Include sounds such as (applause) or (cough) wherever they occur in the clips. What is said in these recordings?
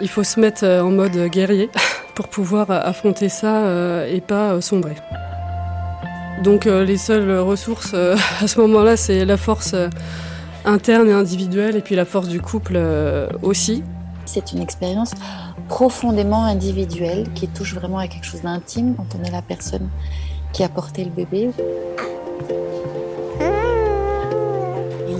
Il faut se mettre euh, en mode guerrier (laughs) pour pouvoir affronter ça euh, et pas euh, sombrer. Donc les seules ressources (laughs) à ce moment-là, c'est la force interne et individuelle et puis la force du couple aussi. C'est une expérience profondément individuelle qui touche vraiment à quelque chose d'intime quand on est la personne qui a porté le bébé.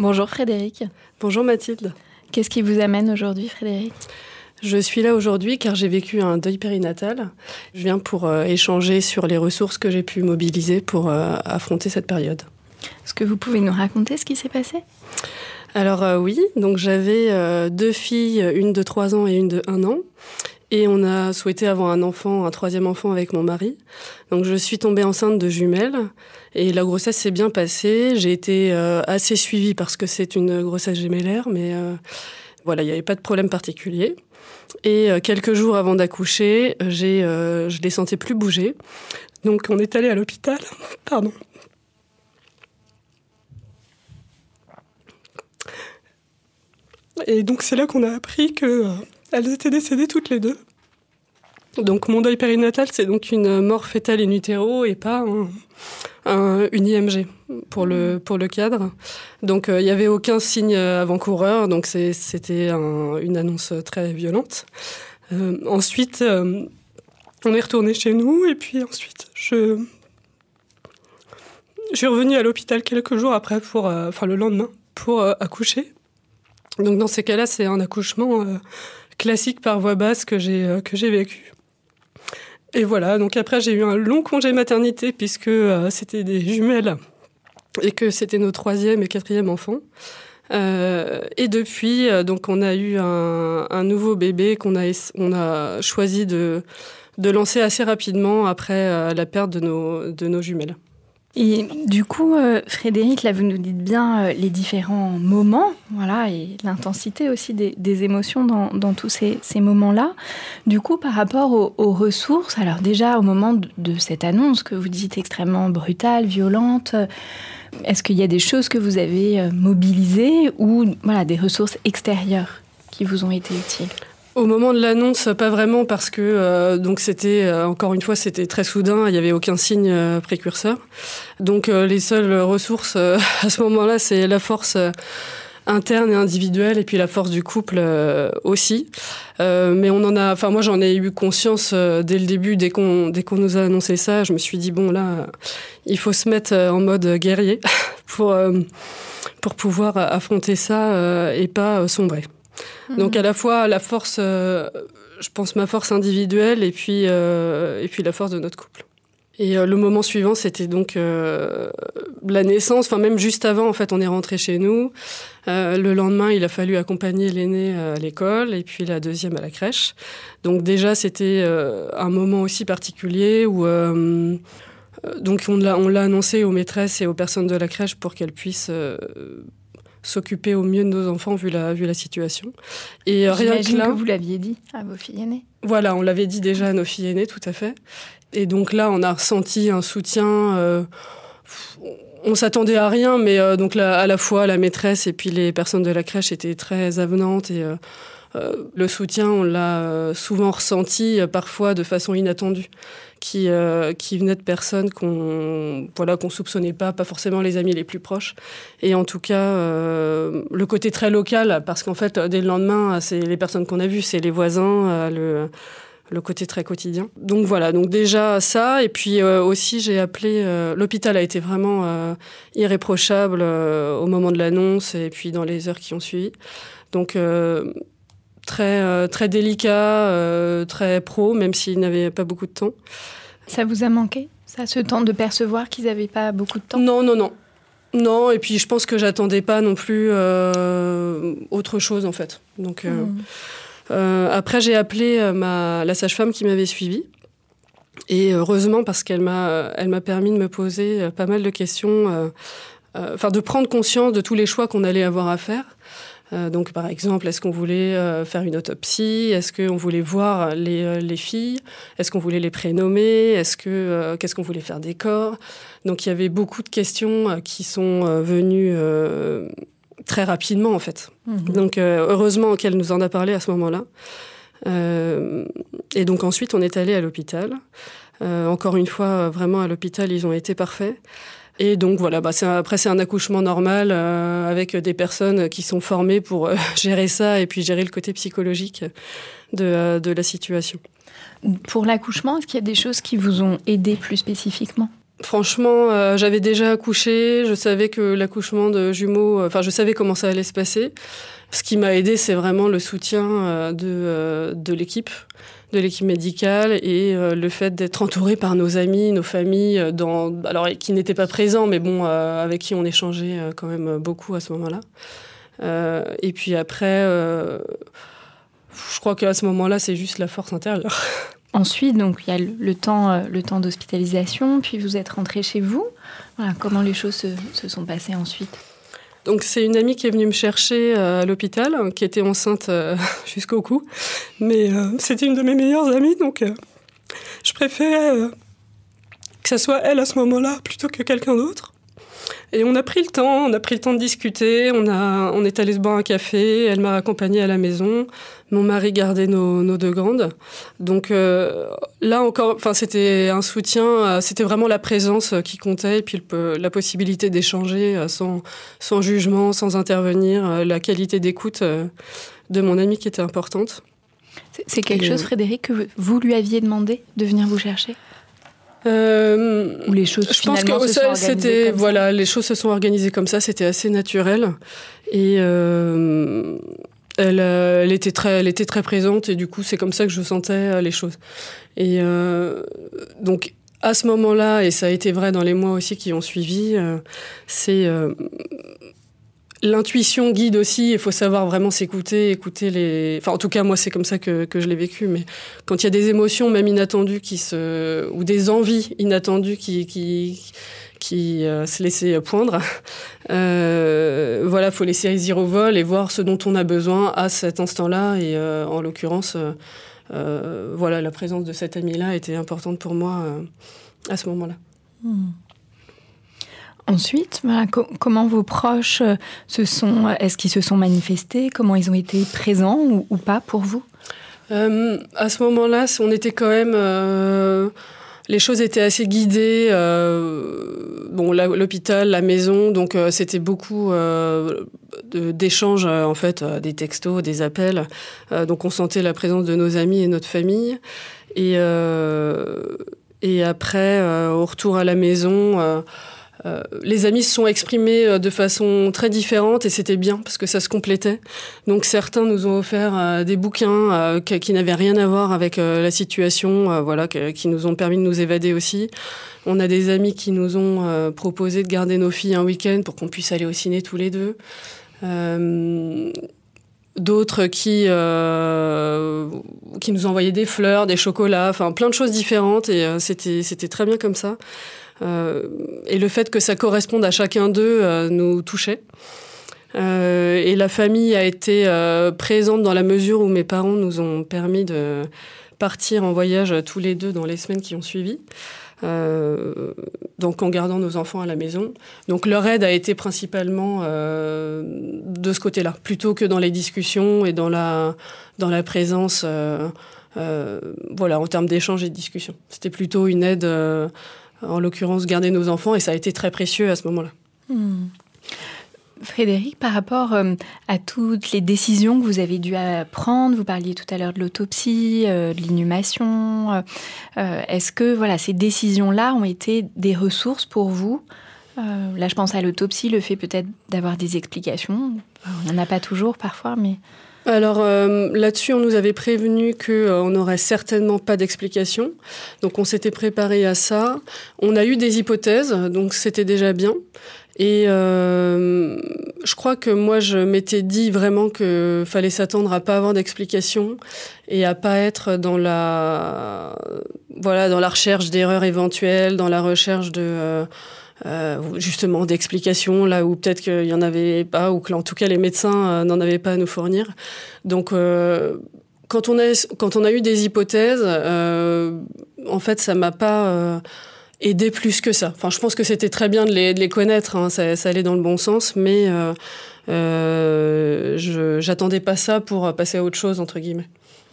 Bonjour Frédéric. Bonjour Mathilde. Qu'est-ce qui vous amène aujourd'hui Frédéric? Je suis là aujourd'hui car j'ai vécu un deuil périnatal. Je viens pour euh, échanger sur les ressources que j'ai pu mobiliser pour euh, affronter cette période. Est-ce que vous pouvez nous raconter ce qui s'est passé? Alors euh, oui, donc j'avais deux filles, une de 3 ans et une de 1 an. Et on a souhaité avoir un enfant, un troisième enfant avec mon mari. Donc je suis tombée enceinte de jumelles et la grossesse s'est bien passée. J'ai été assez suivie parce que c'est une grossesse gémellaire, mais voilà, il n'y avait pas de problème particulier. Et euh, quelques jours avant d'accoucher, j'ai, euh, je les sentais plus bouger. Donc on est allé à l'hôpital. (laughs) Pardon. Et donc c'est là qu'on a appris qu'elles euh, étaient décédées toutes les deux. Donc mon deuil périnatal, c'est donc une mort fétale in utero et pas un, une IMG pour le, pour le cadre. Donc euh, il n'y avait aucun signe avant-coureur, donc c'était une annonce très violente. Euh, ensuite, euh, on est retourné chez nous et puis ensuite, je, je suis revenue à l'hôpital quelques jours après, pour, enfin le lendemain, pour accoucher. Donc dans ces cas-là, c'est un accouchement classique par voie basse que j'ai que j'ai vécu. Et voilà, donc après j'ai eu un long congé maternité puisque euh, c'était des jumelles et que c'était nos troisième et quatrième enfants. Euh, et depuis, euh, donc on a eu un, nouveau bébé qu'on a, on a choisi de, de lancer assez rapidement après la perte de nos, de nos jumelles. Et du coup, euh, Frédéric, là, vous nous dites bien euh, les différents moments, voilà, et l'intensité aussi des, émotions dans, tous ces, moments-là. Du coup, par rapport aux, ressources, alors déjà au moment de, cette annonce que vous dites extrêmement brutale, violente, euh, est-ce qu'il y a des choses que vous avez mobilisées ou voilà des ressources extérieures qui vous ont été utiles? Au moment de l'annonce, pas vraiment parce que euh, donc c'était euh, encore une fois c'était très soudain, il n'y avait aucun signe euh, précurseur. Donc les seules ressources (laughs) à ce moment-là, c'est la force interne et individuelle et puis la force du couple aussi. mais on en a, enfin moi j'en ai eu conscience dès le début, dès qu'on dès qu'on nous a annoncé ça, je me suis dit bon là, il faut se mettre en mode guerrier (laughs) pour pour pouvoir affronter ça et pas sombrer. Donc à la fois la force, euh, je pense ma force individuelle et puis, euh, et puis la force de notre couple. Et euh, le moment suivant, c'était donc la naissance. Enfin, même juste avant, en fait, on est rentré chez nous. le lendemain, il a fallu accompagner l'aîné à l'école et puis la deuxième à la crèche. Donc déjà, c'était un moment aussi particulier où donc on l'a annoncé aux maîtresses et aux personnes de la crèche pour qu'elles puissent s'occuper au mieux de nos enfants vu la, vu la situation. Et rien que là, que vous l'aviez dit à vos filles aînées. Voilà, on l'avait dit déjà à nos filles aînées, tout à fait. Et donc là, on a ressenti un soutien. Euh, on s'attendait à rien, mais euh, donc à la fois la maîtresse et puis les personnes de la crèche étaient très avenantes et euh, le soutien, on l'a souvent ressenti, parfois de façon inattendue, qui, qui venait de personnes qu'on voilà, qu'on soupçonnait pas, pas forcément les amis les plus proches. Et en tout cas, le côté très local, parce qu'en fait, dès le lendemain, c'est les personnes qu'on a vues, c'est les voisins, le le côté très quotidien. Donc voilà, donc déjà ça, et puis euh, aussi j'ai appelé, euh, l'hôpital a été vraiment euh, irréprochable au moment de l'annonce et puis dans les heures qui ont suivi. Donc très, très délicat, très pro, même s'il n'avait pas beaucoup de temps. Ça vous a manqué, ça, ce temps de percevoir qu'ils n'avaient pas beaucoup de temps? Non, non, non. Non, et puis je pense que j'attendais pas non plus autre chose en fait. Donc. Euh, après, j'ai appelé euh, ma, la sage-femme qui m'avait suivie. Et heureusement, parce qu'elle m'a, elle m'a permis de me poser euh, pas mal de questions, enfin de prendre conscience de tous les choix qu'on allait avoir à faire. Donc, par exemple, est-ce qu'on voulait faire une autopsie? Est-ce qu'on voulait voir les, les filles? Est-ce qu'on voulait les prénommer? Est-ce que qu'est-ce qu'on voulait faire des corps? Donc, il y avait beaucoup de questions qui sont venues très rapidement en fait. Mhm. Donc euh, heureusement qu'elle nous en a parlé à ce moment-là. Euh, et donc ensuite on est allé à l'hôpital. Euh, encore une fois, vraiment à l'hôpital, ils ont été parfaits. Et donc voilà, bah, après c'est un accouchement normal avec des personnes qui sont formées pour (laughs) gérer ça et puis gérer le côté psychologique de, de la situation. Pour l'accouchement, est-ce qu'il y a des choses qui vous ont aidé plus spécifiquement? Franchement, euh, j'avais déjà accouché, je savais que l'accouchement de jumeaux, euh, enfin je savais comment ça allait se passer. Ce qui m'a aidé, c'est vraiment le soutien euh, de, de l'équipe, de l'équipe médicale et le fait d'être entouré par nos amis, nos familles, dans, alors qui n'étaient pas présents, mais bon, avec qui on échangeait quand même beaucoup à ce moment-là. et puis après, je crois qu'à ce moment-là, c'est juste la force intérieure. (laughs) Ensuite, donc il y a le, temps, euh, le temps d'hospitalisation, puis vous êtes rentré chez vous. Voilà, comment les choses se, sont passées ensuite? Donc c'est une amie qui est venue me chercher euh, à l'hôpital, qui était enceinte euh, (laughs) jusqu'au cou. Mais c'était une de mes meilleures amies, donc je préférais que ce soit elle à ce moment-là plutôt que quelqu'un d'autre. Et on a pris le temps, on a pris le temps de discuter, on, on est allé se boire un café, elle m'a accompagnée à la maison, mon mari gardait nos, deux grandes. Donc euh, là encore, enfin c'était un soutien, euh, c'était vraiment la présence qui comptait et puis la possibilité d'échanger euh, sans, sans jugement, sans intervenir, la qualité d'écoute de mon ami qui était importante. C'est quelque chose, Frédéric, que vous lui aviez demandé de venir vous chercher? Euh, Ou les choses je pense que c'était voilà les choses se sont organisées comme ça c'était assez naturel et euh, elle, euh, elle, était très présente et du coup c'est comme ça que je sentais euh, les choses et euh, donc à ce moment-là et ça a été vrai dans les mois aussi qui ont suivi c'est l'intuition guide aussi. Il faut savoir vraiment s'écouter, écouter les. Enfin, en tout cas, moi, c'est comme ça que, je l'ai vécu. Mais quand il y a des émotions, même inattendues, ou des envies inattendues qui qui euh, se laissaient poindre, (laughs) euh, voilà, faut les saisir au vol et voir ce dont on a besoin à cet instant-là. Et euh, en l'occurrence, euh, voilà, la présence de cette amie-là était importante pour moi à ce moment-là. Hmm. Ensuite, comment vos proches euh, se sont, euh, est-ce qu'ils se sont manifestés? Comment ils ont été présents ou, pas pour vous? Euh, À ce moment-là, on était quand même, les choses étaient assez guidées. bon, l'hôpital, la maison, donc c'était beaucoup d'échanges en fait, des textos, des appels. donc on sentait la présence de nos amis et notre famille. Et et après, au retour à la maison euh, les amis se sont exprimés euh, de façon très différente et c'était bien parce que ça se complétait. Donc certains nous ont offert euh, des bouquins qui, n'avaient rien à voir avec la situation, voilà, qui nous ont permis de nous évader aussi. On a des amis qui nous ont proposé de garder nos filles un week-end pour qu'on puisse aller au ciné tous les deux. d'autres qui qui nous envoyaient des fleurs, des chocolats, enfin plein de choses différentes et c'était c'était très bien comme ça. Et le fait que ça corresponde à chacun d'eux nous touchait. et la famille a été présente dans la mesure où mes parents nous ont permis de partir en voyage tous les deux dans les semaines qui ont suivi. Euh, donc en gardant nos enfants à la maison. Donc leur aide a été principalement euh, de ce côté-là, plutôt que dans les discussions et dans la, dans la présence, euh, voilà, en termes d'échange et de discussion. C'était plutôt une aide, en l'occurrence, garder nos enfants, et ça a été très précieux à ce moment-là. Hmm. Frédéric, par rapport euh, à toutes les décisions que vous avez dû prendre, vous parliez tout à l'heure de l'autopsie, euh, de l'inhumation, euh, est-ce que voilà, ces décisions-là ont été des ressources pour vous? Là, je pense à l'autopsie, le fait peut-être d'avoir des explications. On n'en a pas toujours parfois, mais... Alors là-dessus, on nous avait prévenu qu'on n'aurait certainement pas d'explication. Donc on s'était préparé à ça. On a eu des hypothèses, donc c'était déjà bien. Et euh, je crois que moi, je m'étais dit vraiment que fallait s'attendre à pas avoir d'explication et à pas être dans la, voilà, dans la recherche d'erreurs éventuelles, dans la recherche de euh, justement d'explications là où peut-être qu'il y en avait pas ou que en tout cas les médecins euh, n'en avaient pas à nous fournir. Donc euh, quand on a quand on a eu des hypothèses, en fait, ça m'a pas aider plus que ça. Enfin, je pense que c'était très bien de les, de les connaître, hein. ça, allait dans le bon sens, mais j'attendais pas ça pour passer à autre chose, entre guillemets.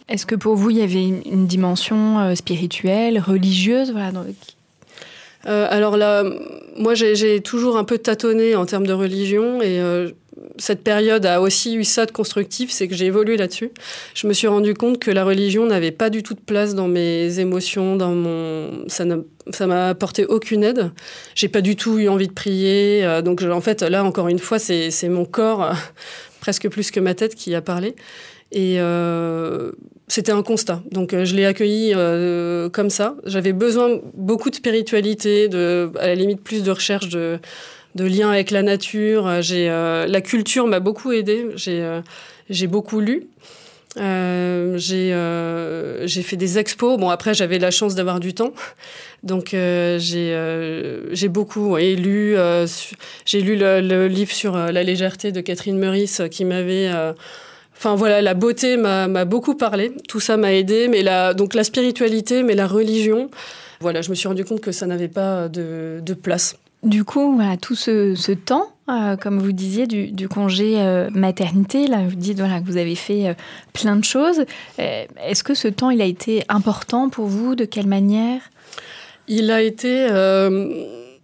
Est-ce que pour vous, il y avait une, dimension spirituelle, religieuse voilà, euh, alors là, moi j'ai toujours un peu tâtonné en termes de religion et euh, cette période a aussi eu ça de constructif, c'est que j'ai évolué là-dessus. Je me suis rendu compte que la religion n'avait pas du tout de place dans mes émotions, dans mon, ça ça m'a apporté aucune aide. J'ai pas du tout eu envie de prier. Euh, donc en fait là encore une fois, c'est mon corps (laughs) presque plus que ma tête qui a parlé. Et euh, c'était un constat. Donc je l'ai accueilli euh, comme ça. J'avais besoin beaucoup de spiritualité, à la limite plus de recherche de de lien avec la nature. Euh, j'ai euh, la culture m'a beaucoup aidé. J'ai euh, beaucoup lu. Euh, j'ai euh, fait des expos. Bon après j'avais la chance d'avoir du temps, donc euh, j'ai j'ai beaucoup ouais, lu. j'ai lu le, le, livre sur la légèreté de Catherine Meurice qui m'avait Enfin voilà, la beauté m'a beaucoup parlé. Tout ça m'a aidé, mais la donc la spiritualité, mais la religion. Voilà, je me suis rendu compte que ça n'avait pas de, de place. Du coup, voilà, tout ce, ce temps, euh, comme vous disiez, du, du congé euh, maternité, là, vous dites voilà, que vous avez fait euh, plein de choses. Est-ce que ce temps, il a été important pour vous? De quelle manière? Il a été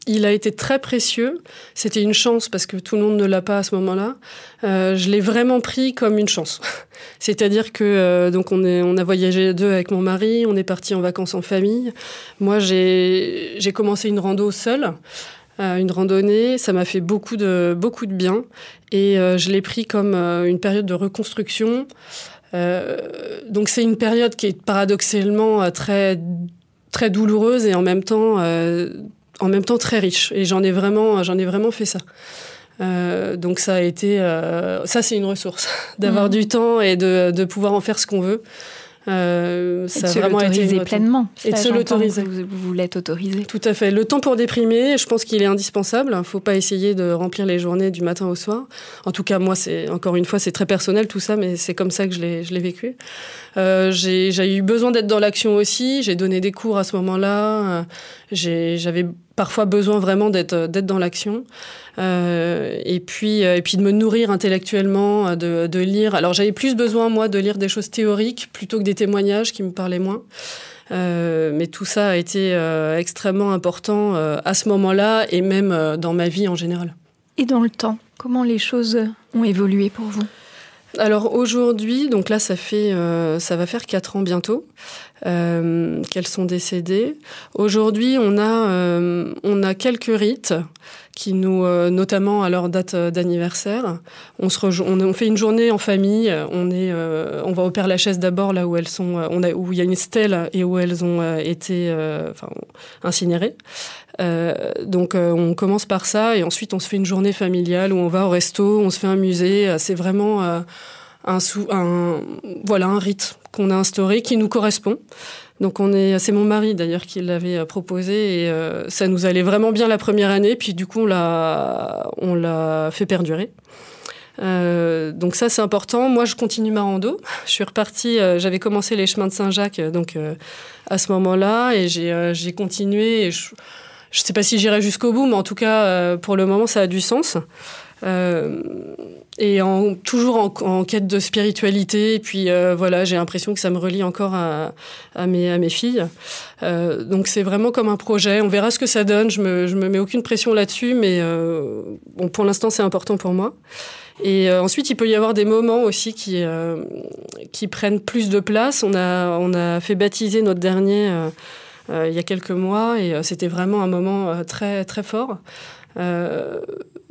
il a été très précieux. C'était une chance parce que tout le monde ne l'a pas à ce moment-là. Euh, je l'ai vraiment pris comme une chance. (laughs) C'est-à-dire que euh, donc on, a voyagé deux avec mon mari, on est parti en vacances en famille. Moi, j'ai commencé une rando seule. Euh, une randonnée, ça m'a fait beaucoup de, beaucoup de bien et je l'ai pris comme une période de reconstruction. Donc c'est une période qui est paradoxalement très, très douloureuse et en même temps en même temps très riche. Et j'en ai vraiment, j'en ai vraiment fait ça. Euh, donc ça a été, euh, ça c'est une ressource, (laughs) d'avoir mmh. du temps et de, de pouvoir en faire ce qu'on veut. Euh, ça a vraiment été pleinement. Et de se l'autoriser. Vous, vous l'êtes autorisé. Tout à fait. Le temps pour déprimer, je pense qu'il est indispensable. Il ne faut pas essayer de remplir les journées du matin au soir. En tout cas, moi, c'est encore une fois, c'est très personnel tout ça, mais c'est comme ça que je l'ai vécu. Euh, j'ai eu besoin d'être dans l'action aussi. J'ai donné des cours à ce moment-là. J'avais parfois besoin vraiment d'être dans l'action. Euh, et puis euh, et puis de me nourrir intellectuellement, de, lire. Alors j'avais plus besoin moi de lire des choses théoriques plutôt que des témoignages qui me parlaient moins. Euh, mais tout ça a été euh, extrêmement important euh, à ce moment-là et même euh, dans ma vie en général. Et dans le temps, comment les choses ont évolué pour vous? Alors aujourd'hui, donc là ça fait euh, ça va faire quatre ans bientôt euh, qu'elles sont décédées. Aujourd'hui, on a euh, quelques rites qui nous notamment à leur date d'anniversaire, on fait une journée en famille, on va au Père Lachaise d'abord là où elles sont il y a une stèle et où elles ont été incinérées. Euh, donc euh, on commence par ça et ensuite on se fait une journée familiale où on va au resto, on se fait un musée. C'est vraiment euh, un, un, voilà, un rite qu'on a instauré qui nous correspond. Donc on est, c'est mon mari d'ailleurs qui l'avait proposé et ça nous allait vraiment bien la première année. Puis du coup on l'a, on l'a fait perdurer. Euh, donc ça c'est important. Moi je continue ma rando. (laughs) Je suis repartie. Euh, j'avais commencé les chemins de Saint-Jacques euh, donc à ce moment-là et j'ai continué. Et je ne sais pas si j'irai jusqu'au bout, mais en tout cas pour le moment ça a du sens. et en, toujours en, quête de spiritualité. Et puis voilà, j'ai l'impression que ça me relie encore à, à, mes, à mes filles. donc c'est vraiment comme un projet. On verra ce que ça donne. Je me, je me mets aucune pression là-dessus, mais bon, pour l'instant c'est important pour moi. Et euh, ensuite, il peut y avoir des moments aussi qui, euh, qui prennent plus de place. On a, on a fait baptiser notre dernier euh, il y a quelques mois et c'était vraiment un moment très, très fort.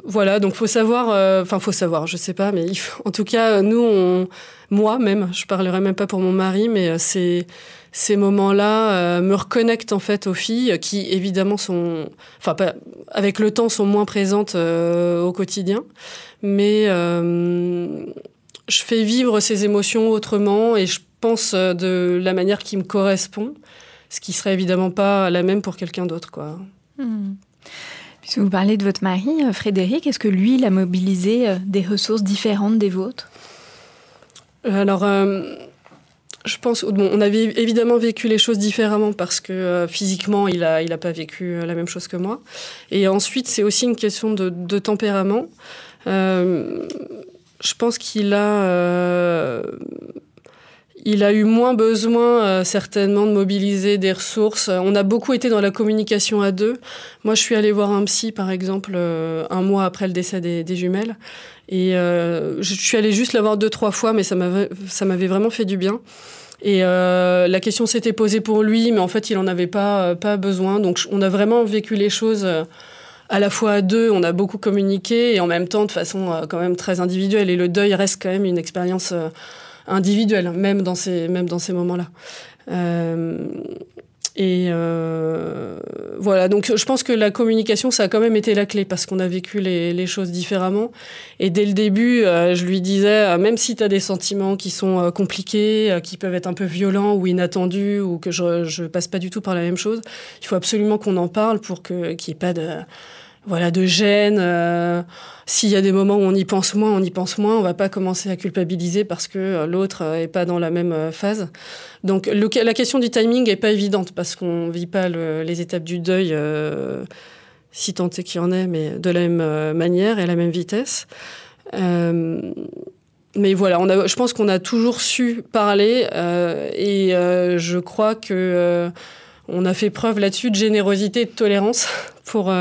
voilà, donc faut savoir, enfin faut savoir, je sais pas, mais en tout cas, nous, moi même, je parlerai même pas pour mon mari, mais ces moments-là me reconnectent en fait aux filles qui évidemment sont, enfin avec le temps sont moins présentes au quotidien, mais euh, je fais vivre ces émotions autrement et je pense euh, de la manière qui me correspond, ce qui serait évidemment pas la même pour quelqu'un d'autre, quoi. Hmm. Puisque vous parlez de votre mari, euh, Frédéric, est-ce que lui, il a mobilisé des ressources différentes des vôtres? Alors, je pense, bon, on avait évidemment vécu les choses différemment parce que physiquement, il n'a il a pas vécu la même chose que moi. Et ensuite, c'est aussi une question de, de tempérament. Euh, je pense qu'il a, euh, il a eu moins besoin euh, certainement de mobiliser des ressources. On a beaucoup été dans la communication à deux. Moi, je suis allée voir un psy, par exemple, un mois après le décès des, jumelles. Et je suis allée juste la voir deux, trois fois, mais ça m'avait vraiment fait du bien. Et la question s'était posée pour lui, mais en fait, il n'en avait pas, pas besoin. Donc, on a vraiment vécu les choses à la fois à deux, on a beaucoup communiqué et en même temps de façon euh, quand même très individuelle. Et le deuil reste quand même une expérience euh, individuelle, même dans ces, même dans ces moments-là. Euh, et euh, voilà, donc je pense que la communication, ça a quand même été la clé parce qu'on a vécu les, choses différemment. Et dès le début, euh, je lui disais, même si tu as des sentiments qui sont compliqués, qui peuvent être un peu violents ou inattendus, ou que je ne passe pas du tout par la même chose, il faut absolument qu'on en parle pour qu'il n'y ait pas de voilà, de gêne. Euh, s'il y a des moments où on y pense moins, on y pense moins. On va pas commencer à culpabiliser parce que euh, l'autre euh, est pas dans la même phase. Donc la question du timing est pas évidente parce qu'on vit pas les étapes du deuil, si tant est qu'il y en ait, mais de la même manière et à la même vitesse. mais voilà, je pense qu'on a toujours su parler et je crois que on a fait preuve là-dessus de générosité et de tolérance (laughs) pour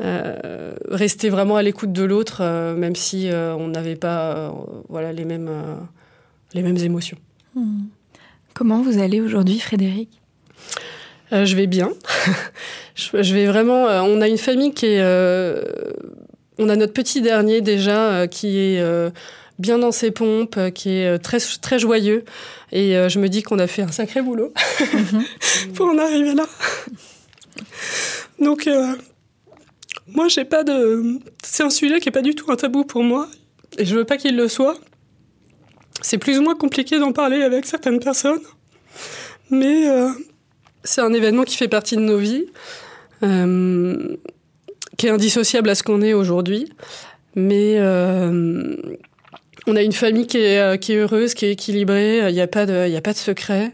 euh, rester vraiment à l'écoute de l'autre, euh, même si euh, on n'avait pas voilà, les, mêmes, les mêmes émotions. Hmm. Comment vous allez aujourd'hui, Frédéric? Je vais bien. (laughs) je vais vraiment. on a une famille qui est. on a notre petit dernier déjà qui est bien dans ses pompes, qui est très, très joyeux. Et je me dis qu'on a fait un sacré boulot mhm. (laughs) pour en arriver là. Donc, moi, j'ai pas de. C'est un sujet qui est pas du tout un tabou pour moi, et je veux pas qu'il le soit. C'est plus ou moins compliqué d'en parler avec certaines personnes, mais euh, c'est un événement qui fait partie de nos vies, euh, qui est indissociable à ce qu'on est aujourd'hui. Mais euh, on a une famille qui est, qui est heureuse, qui est équilibrée, il n'y a, pas de, a pas de secret.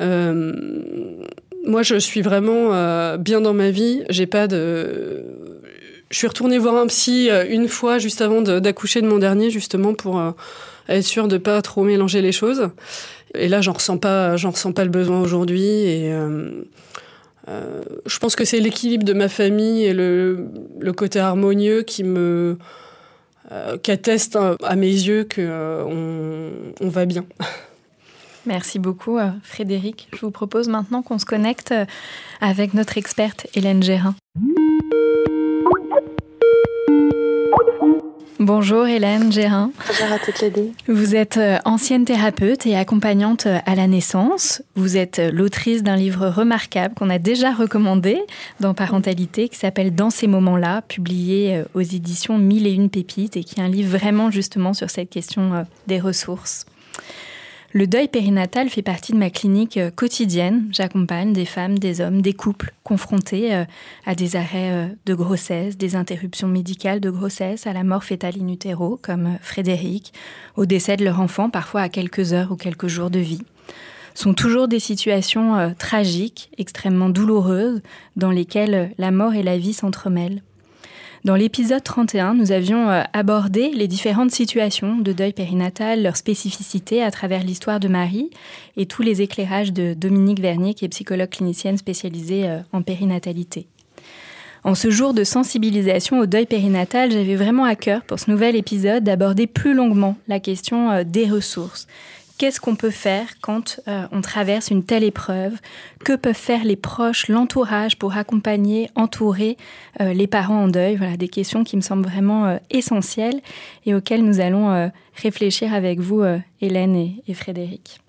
moi, je suis vraiment bien dans ma vie. J'ai pas de, je suis retournée voir un psy euh, une fois juste avant d'accoucher de, mon dernier, justement pour euh, être sûre de pas trop mélanger les choses. Et là, j'en ressens pas, j'en ressens pas le besoin aujourd'hui. Et euh, je pense que c'est l'équilibre de ma famille et le, côté harmonieux qui me qu'atteste à mes yeux qu'on on va bien. (laughs) Merci beaucoup, Frédéric. Je vous propose maintenant qu'on se connecte avec notre experte Hélène Gérin. Bonjour Hélène Gérin. Bonjour à toutes les deux. Vous êtes euh, ancienne thérapeute et accompagnante euh, à la naissance. Vous êtes euh, l'autrice d'un livre remarquable qu'on a déjà recommandé dans Parentalité qui s'appelle Dans ces moments-là, publié aux éditions Mille et une pépites et qui est un livre vraiment justement sur cette question des ressources. Le deuil périnatal fait partie de ma clinique euh, quotidienne. J'accompagne des femmes, des hommes, des couples confrontés euh, à des arrêts euh, de grossesse, des interruptions médicales de grossesse, à la mort fétale in utero, comme Frédéric, au décès de leur enfant, parfois à quelques heures ou quelques jours de vie sont toujours des situations tragiques, extrêmement douloureuses, dans lesquelles la mort et la vie s'entremêlent. Dans l'épisode 31, nous avions euh, abordé les différentes situations de deuil périnatal, leurs spécificités à travers l'histoire de Marie et tous les éclairages de Dominique Vernier, qui est psychologue clinicienne spécialisée euh, en périnatalité. En ce jour de sensibilisation au deuil périnatal, j'avais vraiment à cœur pour ce nouvel épisode d'aborder plus longuement la question euh, des ressources qu'est-ce qu'on peut faire quand euh, on traverse une telle épreuve? Que peuvent faire les proches, l'entourage pour accompagner, entourer euh, les parents en deuil? Voilà des questions qui me semblent vraiment euh, essentielles et auxquelles nous allons réfléchir avec vous, Hélène et, Frédéric.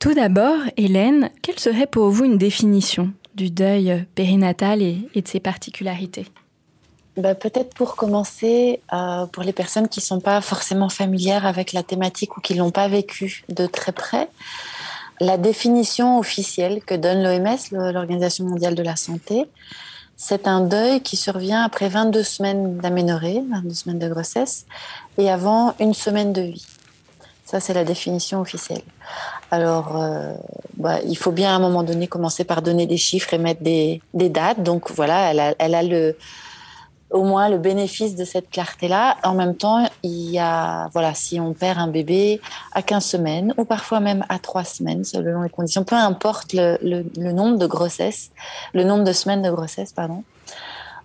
Tout d'abord, Hélène, quelle serait pour vous une définition du deuil périnatal et de ses particularités? Bah, peut-être pour commencer, euh, pour les personnes qui ne sont pas forcément familières avec la thématique ou qui ne l'ont pas vécu de très près, la définition officielle que donne l'OMS, l'Organisation mondiale de la santé, c'est un deuil qui survient après 22 semaines d'aménorrhée, 22 semaines de grossesse, et avant une semaine de vie. Ça, c'est la définition officielle. Alors, euh, bah, il faut bien à un moment donné commencer par donner des chiffres et mettre des, dates. Donc voilà, elle a le, au moins le bénéfice de cette clarté-là. En même temps, il y a, voilà, si on perd un bébé à 15 semaines ou parfois même à 3 semaines, selon les conditions, peu importe le, le, nombre de grossesses, le nombre de semaines de grossesse, pardon,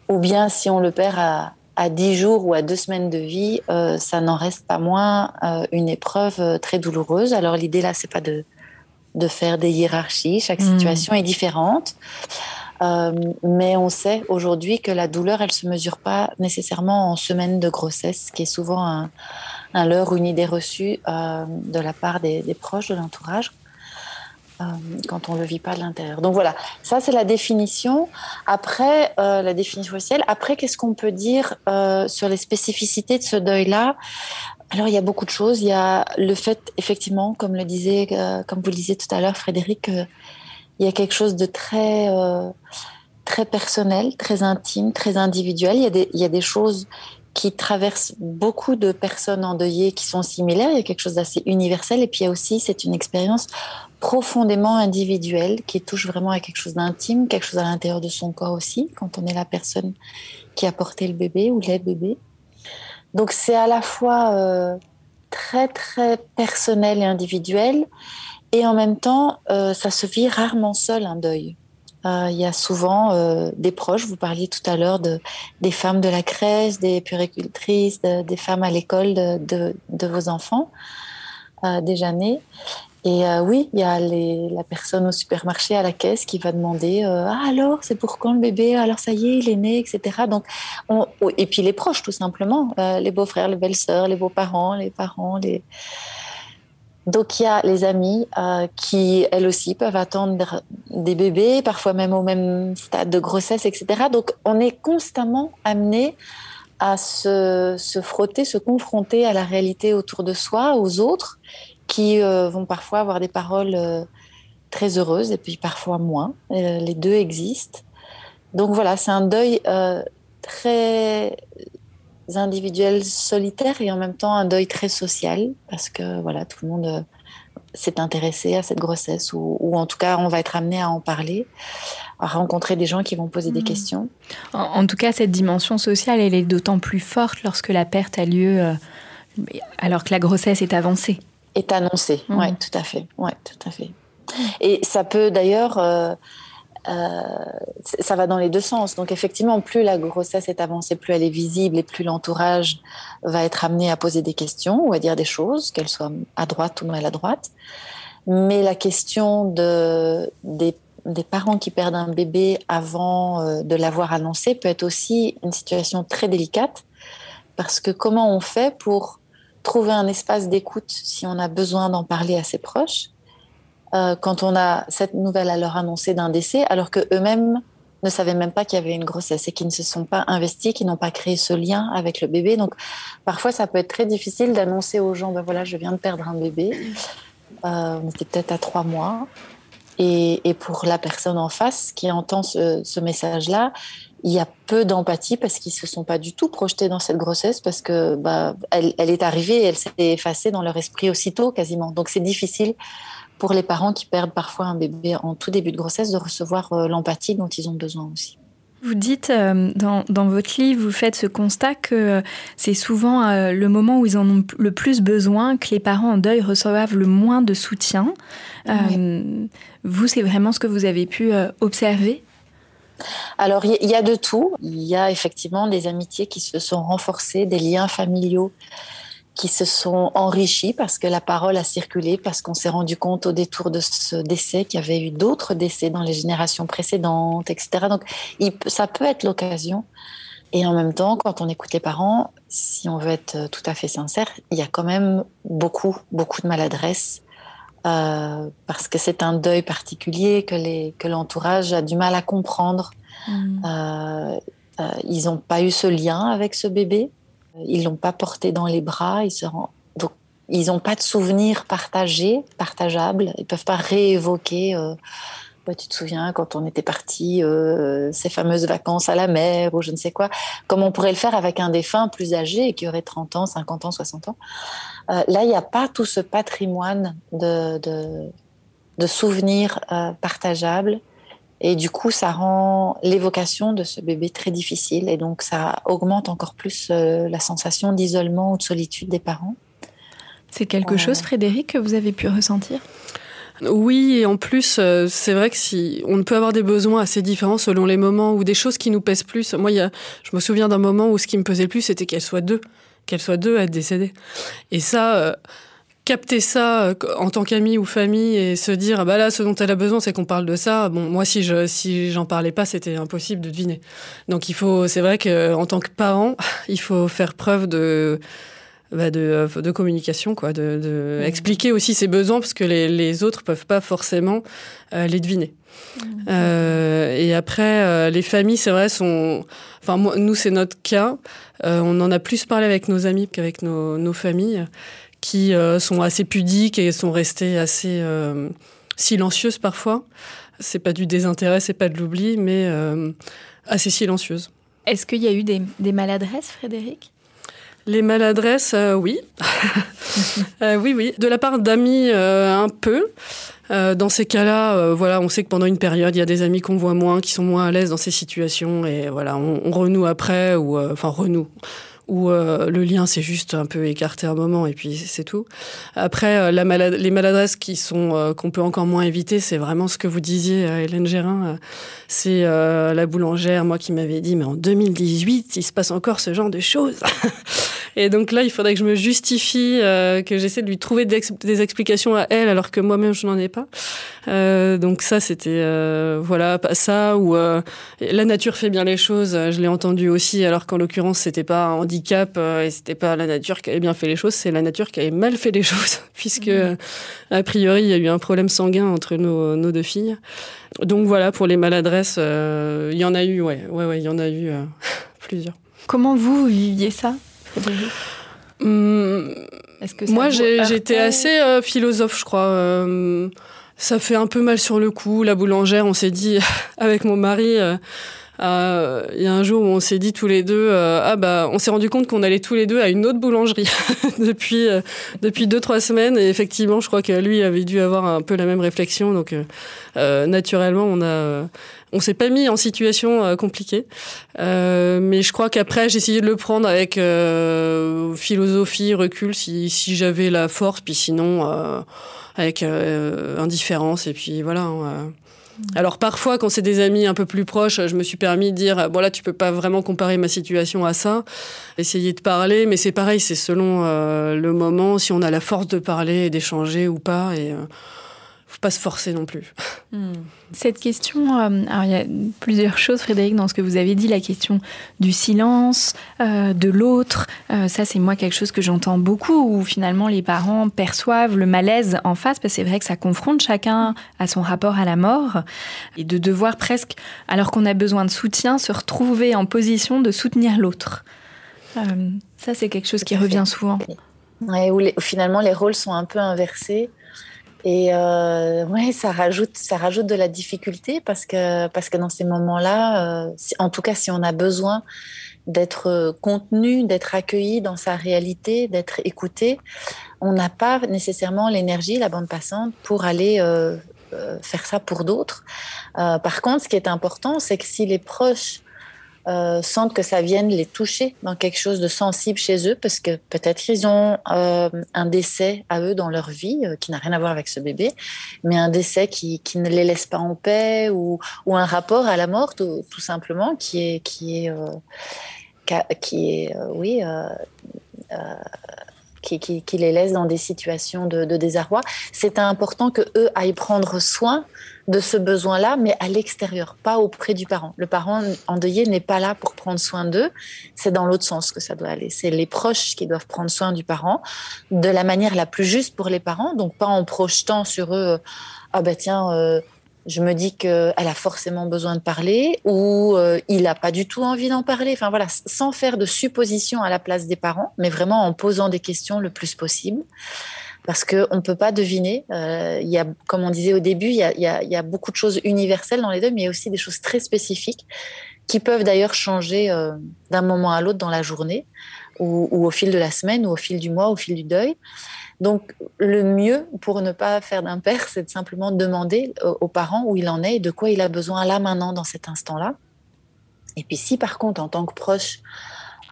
ou bien si on le perd à, à 10 jours ou à 2 semaines de vie, euh, ça n'en reste pas moins euh, une épreuve euh, très douloureuse. Alors l'idée là, c'est pas de, de faire des hiérarchies, chaque mmh. situation est différente. Euh, mais on sait aujourd'hui que la douleur, elle se mesure pas nécessairement en semaines de grossesse, qui est souvent un, un leurre ou une idée reçue euh, de la part des, proches, de l'entourage. Euh, quand on ne le vit pas de l'intérieur. Donc voilà, ça c'est la définition. Après, la définition officielle. Après, qu'est-ce qu'on peut dire sur les spécificités de ce deuil-là? Alors, il y a beaucoup de choses. Il y a le fait, effectivement, comme le disait, comme vous le disiez tout à l'heure, Frédéric, il y a quelque chose de très, euh, très personnel, très intime, très individuel. Il y, a des, il y a des choses qui traversent beaucoup de personnes endeuillées qui sont similaires. Il y a quelque chose d'assez universel. Et puis il y a aussi, c'est une expérience profondément individuelle qui touche vraiment à quelque chose d'intime, quelque chose à l'intérieur de son corps aussi, quand on est la personne qui a porté le bébé ou les bébés. Donc c'est à la fois euh, très très personnel et individuel et en même temps, euh, ça se vit rarement seul un deuil. Euh, il y a souvent euh, des proches, vous parliez tout à l'heure de, des femmes de la crèche, des puricultrices, des femmes à l'école de, vos enfants déjà nés. Et oui, il y a la personne au supermarché à la caisse qui va demander ah, alors, c'est pour quand le bébé? Alors, ça y est, il est né, etc. Donc, on, et puis les proches, tout simplement les beaux-frères, les belles-sœurs, les beaux-parents, les parents, les donc il y a les amis euh, qui, elles aussi, peuvent attendre des bébés, parfois même au même stade de grossesse, etc. Donc on est constamment amené à se, se frotter, se confronter à la réalité autour de soi, aux autres, qui euh, vont parfois avoir des paroles euh, très heureuses et puis parfois moins. les deux existent. Donc voilà, c'est un deuil très individuels solitaires et en même temps un deuil très social parce que voilà tout le monde euh, s'est intéressé à cette grossesse ou, en tout cas on va être amené à en parler, à rencontrer des gens qui vont poser des mmh. questions. En, tout cas cette dimension sociale elle est d'autant plus forte lorsque la perte a lieu euh, alors que la grossesse est avancée. Est annoncée, mmh. oui tout à fait, ouais tout à fait. Et ça peut d'ailleurs euh, ça va dans les deux sens. Donc effectivement, plus la grossesse est avancée, plus elle est visible et plus l'entourage va être amené à poser des questions ou à dire des choses, qu'elles soient à droite ou maladroite. Mais la question de, des, des, parents qui perdent un bébé avant euh, de l'avoir annoncé peut être aussi une situation très délicate Parce que comment on fait pour trouver un espace d'écoute si on a besoin d'en parler à ses proches euh, quand on a cette nouvelle à leur annoncer d'un décès, alors que eux-mêmes ne savaient même pas qu'il y avait une grossesse et qui ne se sont pas investis, qui n'ont pas créé ce lien avec le bébé. Donc, parfois, ça peut être très difficile d'annoncer aux gens, ben voilà, je viens de perdre un bébé. Euh, était peut-être à trois mois. Et, pour la personne en face qui entend ce, message-là, il y a peu d'empathie parce qu'ils se sont pas du tout projetés dans cette grossesse parce que bah, elle est arrivée et elle s'est effacée dans leur esprit aussitôt quasiment. Donc c'est difficile pour les parents qui perdent parfois un bébé en tout début de grossesse de recevoir euh, l'empathie dont ils ont besoin aussi. Vous dites euh, dans, dans, votre livre, vous faites ce constat que euh, c'est souvent le moment où ils en ont le plus besoin, que les parents en deuil reçoivent le moins de soutien. vous, c'est vraiment ce que vous avez pu observer? Alors, il y a de tout. Il y a effectivement des amitiés qui se sont renforcées, des liens familiaux qui se sont enrichis parce que la parole a circulé, parce qu'on s'est rendu compte au détour de ce décès qu'il y avait eu d'autres décès dans les générations précédentes, etc. Donc, ça peut être l'occasion. Et en même temps, quand on écoute les parents, si on veut être tout à fait sincère, il y a quand même beaucoup, beaucoup de maladresse. Euh, parce que c'est un deuil particulier que, les, que l'entourage a du mal à comprendre. Mmh. Euh, euh, ils n'ont pas eu ce lien avec ce bébé. Ils l'ont pas porté dans les bras. Ils se donc ils n'ont pas de souvenirs partagés, partageables. Ils peuvent pas réévoquer. Euh, tu te souviens quand on était parti euh, ces fameuses vacances à la mer ou je ne sais quoi, comme on pourrait le faire avec un défunt plus âgé qui aurait 30 ans, 50 ans, 60 ans. Euh, là, il n'y a pas tout ce patrimoine de, de souvenirs partageables et du coup, ça rend l'évocation de ce bébé très difficile. Et donc, ça augmente encore plus euh, la sensation d'isolement ou de solitude des parents. C'est quelque chose, Frédéric, que vous avez pu ressentir? Oui, et en plus, euh, c'est vrai que si on peut avoir des besoins assez différents selon les moments ou des choses qui nous pèsent plus. Moi, y a, je me souviens d'un moment où ce qui me pesait le plus, c'était qu'elle soit deux, qu'elle soit deux à être décédée. Et ça, euh, capter ça euh, en tant qu'ami ou famille et se dire ah bah là ce dont elle a besoin c'est qu'on parle de ça. Bon moi si je si j'en parlais pas c'était impossible de deviner. Donc il faut c'est vrai que en tant que parent (laughs) il faut faire preuve de bah de, euh, de, communication quoi de, de mmh. expliquer aussi ses besoins parce que les, les autres peuvent pas forcément euh, les deviner. Mmh. euh, et après les familles c'est vrai sont enfin moi, nous c'est notre cas. On en a plus parlé avec nos amis qu'avec nos, nos familles qui euh, sont assez pudiques et sont restées assez euh, silencieuses parfois. C'est pas du désintérêt, c'est pas de l'oubli, mais euh, assez silencieuses. Est-ce qu'il y a eu des, des maladresses, Frédéric? Les maladresses, oui. (laughs) oui, oui. De la part d'amis, un peu. dans ces cas-là, voilà, on sait que pendant une période, il y a des amis qu'on voit moins, qui sont moins à l'aise dans ces situations, et voilà, on, on renoue après, ou enfin renoue où euh, le lien s'est juste un peu écarté un moment et puis c'est tout. Après, euh, les maladresses qui sont euh, qu'on peut encore moins éviter, c'est vraiment ce que vous disiez, Hélène Gérin. c'est la boulangère, moi, qui m'avait dit, mais en 2018, il se passe encore ce genre de choses. (laughs) et donc là, il faudrait que je me justifie, que j'essaie de lui trouver des, explications à elle, alors que moi-même, je n'en ai pas. donc ça, c'était voilà, pas ça ou la nature fait bien les choses. Je l'ai entendu aussi, alors qu'en l'occurrence, c'était pas un handicap euh, et c'était pas la nature qui avait bien fait les choses, c'est la nature qui avait mal fait les (laughs) choses, puisque mmh. a priori il y a eu un problème sanguin entre nos, nos deux filles. Donc voilà, pour les maladresses, euh, il y en a eu, ouais, ouais, ouais, il y en a eu euh, (laughs) plusieurs. Comment vous viviez ça, que Moi, j'étais assez philosophe, je crois. ça fait un peu mal sur le coup. La boulangère, on s'est dit (laughs) avec mon mari euh, il y a un jour où on s'est dit tous les deux, euh, ah bah, on s'est rendu compte qu'on allait tous les deux à une autre boulangerie (laughs) depuis euh, depuis deux trois semaines. Et effectivement, je crois que lui avait dû avoir un peu la même réflexion. Donc naturellement, on a on s'est pas mis en situation compliquée, mais je crois qu'après j'ai essayé de le prendre avec philosophie, recul, si, j'avais la force, puis sinon avec indifférence et puis voilà. Hein, alors parfois, quand c'est des amis un peu plus proches, je me suis permis de dire bon là, tu peux pas vraiment comparer ma situation à ça. Essayer de parler, mais c'est pareil, c'est selon euh, le moment, si on a la force de parler et d'échanger ou pas. Euh, pas se forcer non plus. Hmm. Cette question, euh, alors il y a plusieurs choses, Frédéric, dans ce que vous avez dit, la question du silence, euh, de l'autre. Euh, ça, c'est moi quelque chose que j'entends beaucoup, où finalement les parents perçoivent le malaise en face, parce que c'est vrai que ça confronte chacun à son rapport à la mort, et de devoir presque, alors qu'on a besoin de soutien, se retrouver en position de soutenir l'autre. ça, c'est quelque chose qui revient souvent. Ouais, où finalement les rôles sont un peu inversés. Et euh, ouais, ça rajoute, ça rajoute de la difficulté parce que, parce que dans ces moments-là, euh, en tout cas, si on a besoin d'être contenu, d'être accueilli dans sa réalité, d'être écouté, on n'a pas nécessairement l'énergie, la bande passante pour aller euh, euh faire ça pour d'autres. Euh, par contre, ce qui est important, c'est que si les proches euh, sentent que ça vienne les toucher dans quelque chose de sensible chez eux, parce que peut-être ils ont euh, un décès à eux dans leur vie euh, qui n'a rien à voir avec ce bébé, mais un décès qui, qui, ne les laisse pas en paix ou, ou un rapport à la mort tout, simplement qui est qui est euh, qui est oui qui, qui, les laisse dans des situations de, de désarroi. C'est important que eux aillent prendre soin de ce besoin-là, mais à l'extérieur, pas auprès du parent. Le parent endeuillé n'est pas là pour prendre soin d'eux, c'est dans l'autre sens que ça doit aller. C'est les proches qui doivent prendre soin du parent de la manière la plus juste pour les parents, donc pas en projetant sur eux, ah ben tiens, euh, je me dis qu'elle a forcément besoin de parler ou euh, il n'a pas du tout envie d'en parler. Enfin voilà, sans faire de suppositions à la place des parents, mais vraiment en posant des questions le plus possible parce qu'on ne peut pas deviner. Euh, y a, comme on disait au début, il y, a, il, y a, beaucoup de choses universelles dans les deux, mais il y a aussi des choses très spécifiques qui peuvent d'ailleurs changer euh, d'un moment à l'autre dans la journée ou, au fil de la semaine ou au fil du mois, au fil du deuil. Donc, le mieux pour ne pas faire d'impair, c'est de simplement demander aux parents où il en est et de quoi il a besoin là, maintenant, dans cet instant-là. Et puis, si par contre, en tant que proche,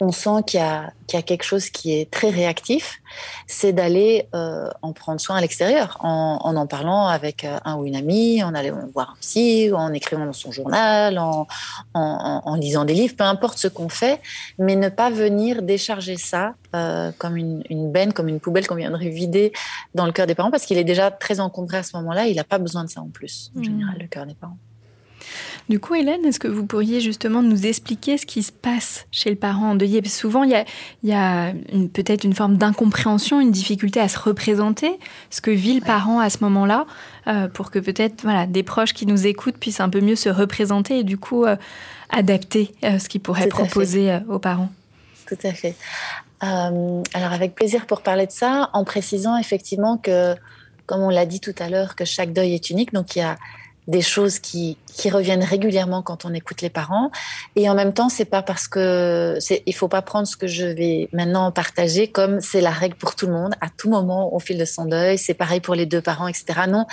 on sent qu'il y, y, a quelque chose qui est très réactif, c'est d'aller euh, en prendre soin à l'extérieur, en, en, en parlant avec euh, un ou une amie, en allant voir un psy, en écrivant dans son journal, en, en, en lisant des livres, peu importe ce qu'on fait, mais ne pas venir décharger ça euh, comme une, une, benne, comme une poubelle qu'on viendrait vider dans le cœur des parents, parce qu'il est déjà très encombré à ce moment-là, il n'a pas besoin de ça en plus, en mmh. général, le cœur des parents. Du coup, Hélène, est-ce que vous pourriez justement nous expliquer ce qui se passe chez le parent endeuillé? Parce que souvent, il y a, y a peut-être une forme d'incompréhension, une difficulté à se représenter ce que vit le parent à ce moment-là, euh, pour que peut-être voilà, des proches qui nous écoutent puissent un peu mieux se représenter et du coup euh, adapter euh, ce qu'ils pourraient proposer aux parents. Tout à fait. Alors, avec plaisir pour parler de ça, en précisant effectivement que, comme on l'a dit tout à l'heure, que chaque deuil est unique. Donc, il y a des choses qui, qui, reviennent régulièrement quand on écoute les parents. Et en même temps, c'est pas parce que il faut pas prendre ce que je vais maintenant partager comme c'est la règle pour tout le monde à tout moment au fil de son deuil. C'est pareil pour les deux parents, etc. Non,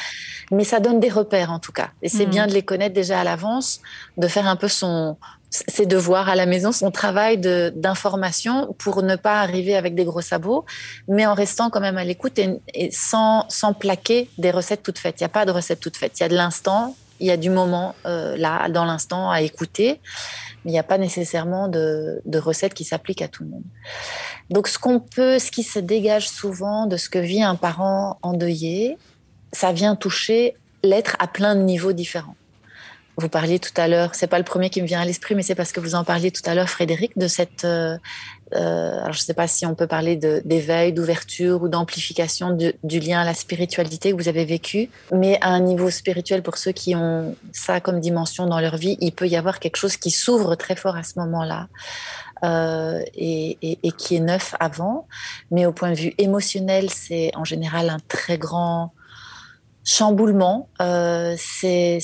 mais ça donne des repères en tout cas. Et c'est mmh. bien de les connaître déjà à l'avance, de faire un peu son ses devoirs à la maison, son travail d'information pour ne pas arriver avec des gros sabots, mais en restant quand même à l'écoute et, sans, sans plaquer des recettes toutes faites. Il n'y a pas de recettes toutes faites. Il y a de l'instant, il y a du moment euh, là, dans l'instant, à écouter, mais il n'y a pas nécessairement de, de recettes qui s'appliquent à tout le monde. Donc, ce qu'on peut, ce qui se dégage souvent de ce que vit un parent endeuillé, ça vient toucher l'être à plein de niveaux différents. Vous parliez tout à l'heure, c'est pas le premier qui me vient à l'esprit, mais c'est parce que vous en parliez tout à l'heure, Frédéric, de cette. Euh, euh, alors je sais pas si on peut parler d'éveil, d'ouverture ou d'amplification du, lien à la spiritualité que vous avez vécu, mais à un niveau spirituel, pour ceux qui ont ça comme dimension dans leur vie, il peut y avoir quelque chose qui s'ouvre très fort à ce moment-là. Euh, et, qui est neuf avant, mais au point de vue émotionnel, c'est en général un très grand chamboulement. C'est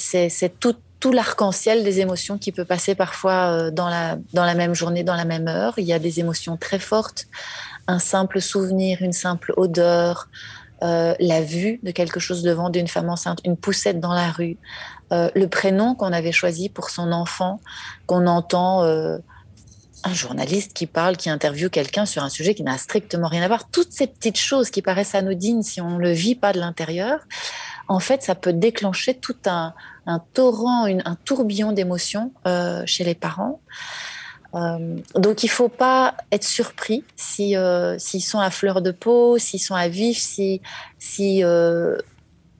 tout tout l'arc-en-ciel des émotions qui peut passer parfois euh, dans la, dans la même journée, dans la même heure. Il y a des émotions très fortes, un simple souvenir, une simple odeur, euh, la vue de quelque chose devant d'une femme enceinte, une poussette dans la rue, euh, le prénom qu'on avait choisi pour son enfant, qu'on entend un journaliste qui parle, qui interviewe quelqu'un sur un sujet qui n'a strictement rien à voir. Toutes ces petites choses qui paraissent anodines si on ne le vit pas de l'intérieur, en fait, ça peut déclencher tout un, un torrent, un tourbillon d'émotions euh, chez les parents. Euh, donc il faut pas être surpris si euh, s'ils sont à fleur de peau, s'ils sont à vif, si si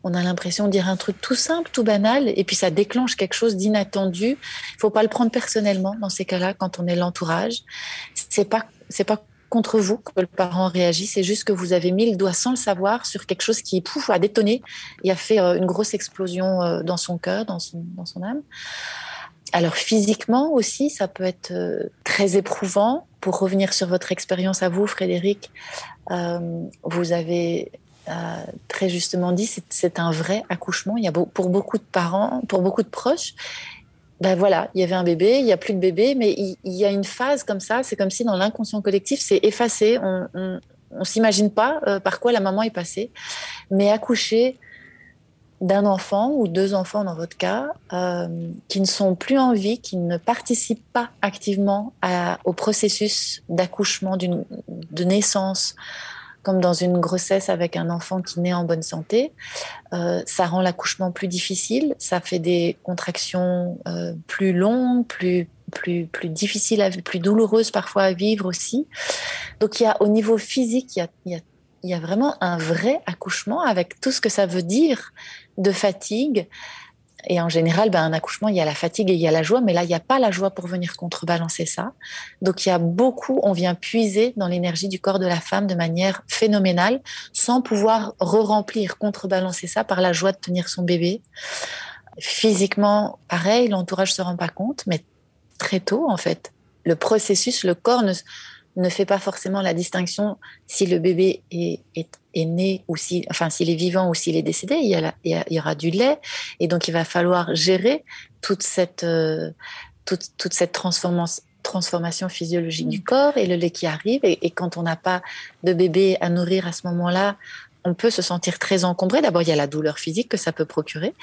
on a l'impression de dire un truc tout simple, tout banal, et puis ça déclenche quelque chose d'inattendu. Il faut pas le prendre personnellement dans ces cas-là quand on est l'entourage. C'est pas c'est pas contre vous que le parent réagit, c'est juste que vous avez mis le doigt sans le savoir sur quelque chose qui pouf, a détonné et a fait euh, une grosse explosion euh, dans son cœur, dans son, dans son âme. Alors physiquement aussi, ça peut être euh, très éprouvant. Pour revenir sur votre expérience à vous, Frédéric, vous avez très justement dit, c'est un vrai accouchement. Il y a pour beaucoup de parents, pour beaucoup de proches, ben voilà, il y avait un bébé, il n'y a plus de bébé, mais il, y a une phase comme ça, c'est comme si dans l'inconscient collectif, c'est effacé, on ne s'imagine pas euh, par quoi la maman est passée, mais accoucher d'un enfant ou deux enfants dans votre cas, euh, qui ne sont plus en vie, qui ne participent pas activement au processus d'accouchement, de naissance, comme dans une grossesse avec un enfant qui naît en bonne santé. Euh, ça rend l'accouchement plus difficile, ça fait des contractions euh, plus longues, plus plus plus difficiles, plus douloureuses parfois à vivre aussi. Donc il y a au niveau physique, il y a il y a vraiment un vrai accouchement avec tout ce que ça veut dire de fatigue, et en général, ben, un accouchement, il y a la fatigue et il y a la joie, mais là, il n'y a pas la joie pour venir contrebalancer ça. Donc, il y a beaucoup, on vient puiser dans l'énergie du corps de la femme de manière phénoménale, sans pouvoir re-remplir, contrebalancer ça par la joie de tenir son bébé. Physiquement, pareil, l'entourage ne se rend pas compte, mais très tôt, en fait, le processus, le corps ne, ne fait pas forcément la distinction si le bébé est, est, est né ou si, enfin, s'il est vivant ou s'il est décédé. Il y, a il y, aura du lait et donc il va falloir gérer toute cette, euh, toute, toute, cette transformation transformation physiologique du corps et le lait qui arrive. Et, et quand on n'a pas de bébé à nourrir à ce moment-là, on peut se sentir très encombré. D'abord, il y a la douleur physique que ça peut procurer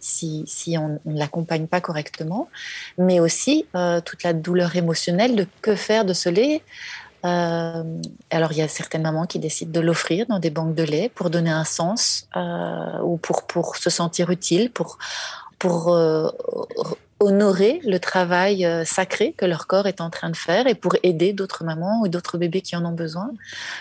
si, si on ne l'accompagne pas correctement, mais aussi euh, toute la douleur émotionnelle de que faire de ce lait. Euh, alors, il y a certaines mamans qui décident de l'offrir dans des banques de lait pour donner un sens euh, ou pour, pour se sentir utile, pour, pour honorer le travail sacré que leur corps est en train de faire et pour aider d'autres mamans ou d'autres bébés qui en ont besoin.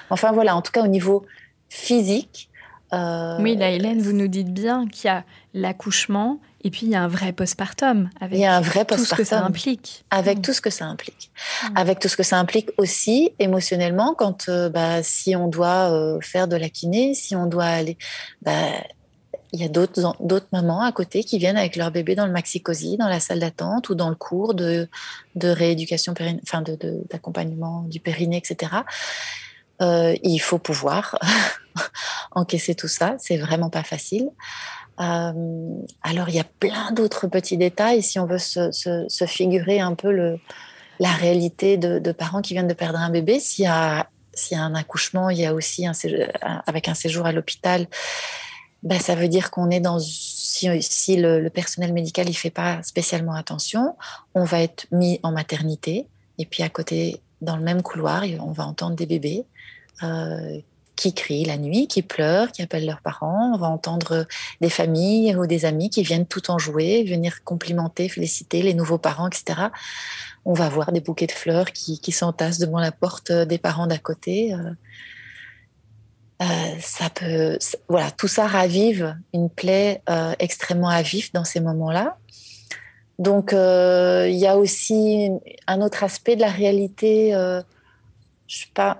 Enfin, voilà, en tout cas, au niveau physique. Euh, oui, là, Hélène, vous nous dites bien qu'il y a l'accouchement et puis il y a un vrai postpartum avec il y a un vrai tout ce que ça implique. Avec mm. tout ce que ça implique. Mm. Avec tout ce que ça implique aussi émotionnellement quand euh, bah, si on doit euh, faire de la kiné, si on doit aller... Bah, il y a d'autres d'autres mamans à côté qui viennent avec leur bébé dans le maxi-cosy, dans la salle d'attente ou dans le cours de, de rééducation, enfin d'accompagnement de, du périnée, etc. Euh, il faut pouvoir (laughs) encaisser tout ça. C'est vraiment pas facile. Euh, alors, il y a plein d'autres petits détails. Si on veut se, figurer un peu la réalité de, parents qui viennent de perdre un bébé, s'il y a, y a un accouchement, il y a aussi avec un séjour à l'hôpital. Ben, ça veut dire qu'on est dans si, si le, le, personnel médical il fait pas spécialement attention, on va être mis en maternité et puis à côté dans le même couloir, on va entendre des bébés euh, qui crient la nuit, qui pleurent, qui appellent leurs parents. On va entendre des familles ou des amis qui viennent tout en jouer, venir complimenter, féliciter les nouveaux parents, etc. On va voir des bouquets de fleurs qui, s'entassent devant la porte des parents d'à côté. Euh, euh, ça peut, voilà, tout ça ravive une plaie extrêmement à dans ces moments-là. Donc, il y a aussi un autre aspect de la réalité. je, pas,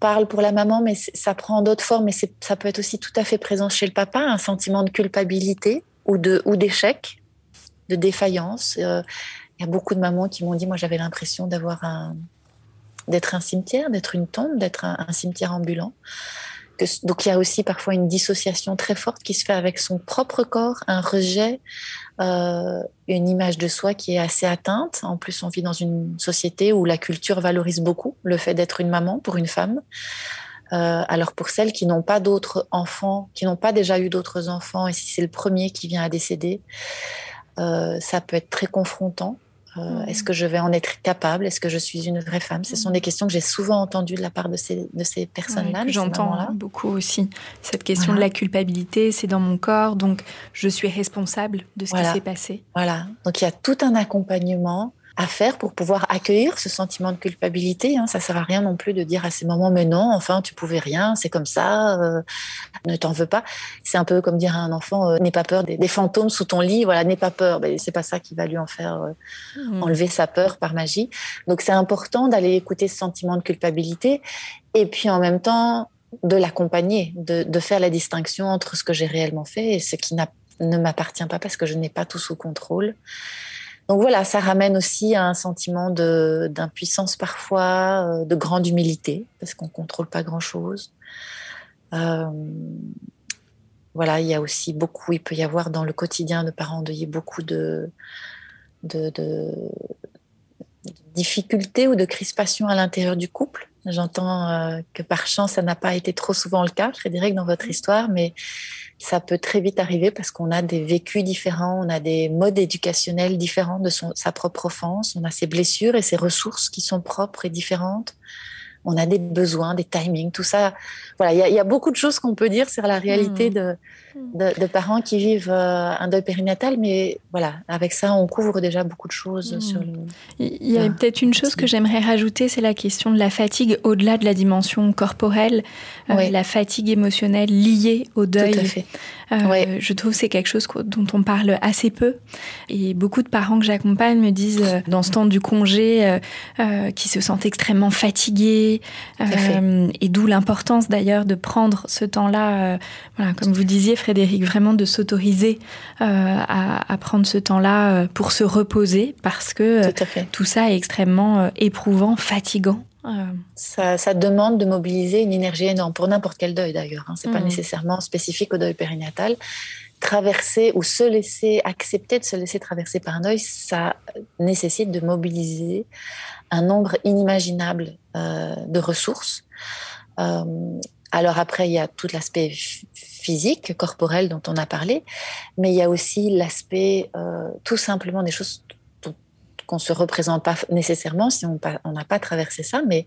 parle pour la maman, mais ça prend d'autres formes. Mais ça peut être aussi tout à fait présent chez le papa, un sentiment de culpabilité ou de ou d'échec, de défaillance. Euh, il y a beaucoup de mamans qui m'ont dit, moi j'avais l'impression d'avoir un d'être un cimetière, d'être une tombe, d'être un, cimetière ambulant. Donc il y a aussi parfois une dissociation très forte qui se fait avec son propre corps, un rejet, euh, une image de soi qui est assez atteinte. En plus, on vit dans une société où la culture valorise beaucoup le fait d'être une maman pour une femme. Euh, alors pour celles qui n'ont pas d'autres enfants, qui n'ont pas déjà eu d'autres enfants, et si c'est le premier qui vient à décéder, euh, ça peut être très confrontant. Euh, est-ce que je vais en être capable? Est-ce que je suis une vraie femme? Ce sont des questions que j'ai souvent entendues de la part de ces, de ces personnes-là. J'entends beaucoup aussi. Cette question de la culpabilité, c'est dans mon corps, donc je suis responsable de ce qui s'est passé. Voilà. Donc il y a tout un accompagnement à faire pour pouvoir accueillir ce sentiment de culpabilité. Hein. Ça sert à rien non plus de dire à ces moments, mais non, enfin, tu pouvais rien, c'est comme ça, euh, ne t'en veux pas. C'est un peu comme dire à un enfant, euh, n'aie pas peur des, fantômes sous ton lit, voilà, n'aie pas peur. Ben, c'est pas ça qui va lui en faire euh, mmh. enlever sa peur par magie. Donc c'est important d'aller écouter ce sentiment de culpabilité et puis en même temps de l'accompagner, de, de, faire la distinction entre ce que j'ai réellement fait et ce qui ne m'appartient pas parce que je n'ai pas tout sous contrôle. Donc voilà, ça ramène aussi à un sentiment d'impuissance parfois, euh, de grande humilité, parce qu'on ne contrôle pas grand-chose. Euh, voilà, il y a aussi beaucoup, il peut y avoir dans le quotidien de parents beaucoup de, de, de, difficultés ou de crispations à l'intérieur du couple. J'entends euh, que par chance, ça n'a pas été trop souvent le cas, Frédéric, dans votre histoire, mais ça peut très vite arriver parce qu'on a des vécus différents, on a des modes éducationnels différents de son, sa propre enfance, on a ses blessures et ses ressources qui sont propres et différentes. On a des besoins, des timings, tout ça. Voilà, il y, y, a beaucoup de choses qu'on peut dire sur la réalité mmh. de, de, parents qui vivent euh, un deuil périnatal, mais voilà, avec ça, on couvre déjà beaucoup de choses. Mmh. Sur Il y a peut-être une chose que j'aimerais rajouter, c'est la question de la fatigue au-delà de la dimension corporelle, euh, la fatigue émotionnelle liée au deuil. Tout à fait. Euh, je trouve que c'est quelque chose dont on parle assez peu. Et beaucoup de parents que j'accompagne me disent, dans ce temps du congé, qui se sentent extrêmement fatigués. et d'où l'importance d'ailleurs de prendre ce temps-là, voilà, comme vous disiez, Frédéric, vraiment de s'autoriser euh, à, prendre ce temps-là euh, pour se reposer parce que euh, tout, ça est extrêmement éprouvant, fatigant. Ça, demande de mobiliser une énergie énorme pour n'importe quel deuil d'ailleurs. Hein. C'est pas mmh. nécessairement spécifique au deuil périnatal. Traverser ou se laisser accepter de se laisser traverser par un deuil, ça nécessite de mobiliser un nombre inimaginable de ressources. Alors après, il y a tout l'aspect physique, corporel dont on a parlé, mais il y a aussi l'aspect euh, tout simplement des choses qu'on ne se représente pas nécessairement si on n'a pas traversé ça. Mais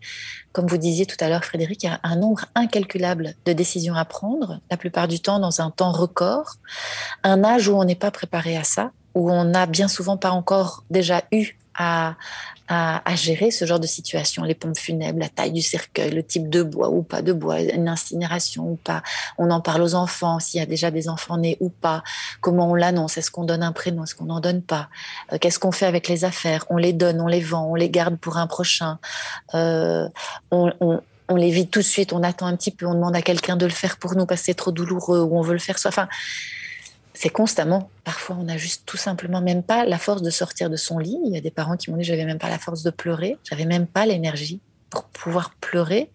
comme vous disiez tout à l'heure, Frédéric, il y a un nombre incalculable de décisions à prendre, la plupart du temps dans un temps record, un âge où on n'est pas préparé à ça, où on n'a bien souvent pas encore déjà eu à, à, gérer ce genre de situation, les pompes funèbres, la taille du cercueil, le type de bois ou pas de bois, une incinération ou pas. On en parle aux enfants, s'il y a déjà des enfants nés ou pas, comment on l'annonce, est-ce qu'on donne un prénom, est-ce qu'on n'en donne pas, euh, qu'est-ce qu'on fait avec les affaires, on les donne, on les vend, on les garde pour un prochain, euh, on, les vide tout de suite, on attend un petit peu, on demande à quelqu'un de le faire pour nous parce que c'est trop douloureux ou on veut le faire soi. Enfin, c'est constamment. Parfois, on n'a juste tout simplement même pas la force de sortir de son lit. Il y a des parents qui m'ont dit j'avais même pas la force de pleurer, j'avais même pas l'énergie pour pouvoir pleurer.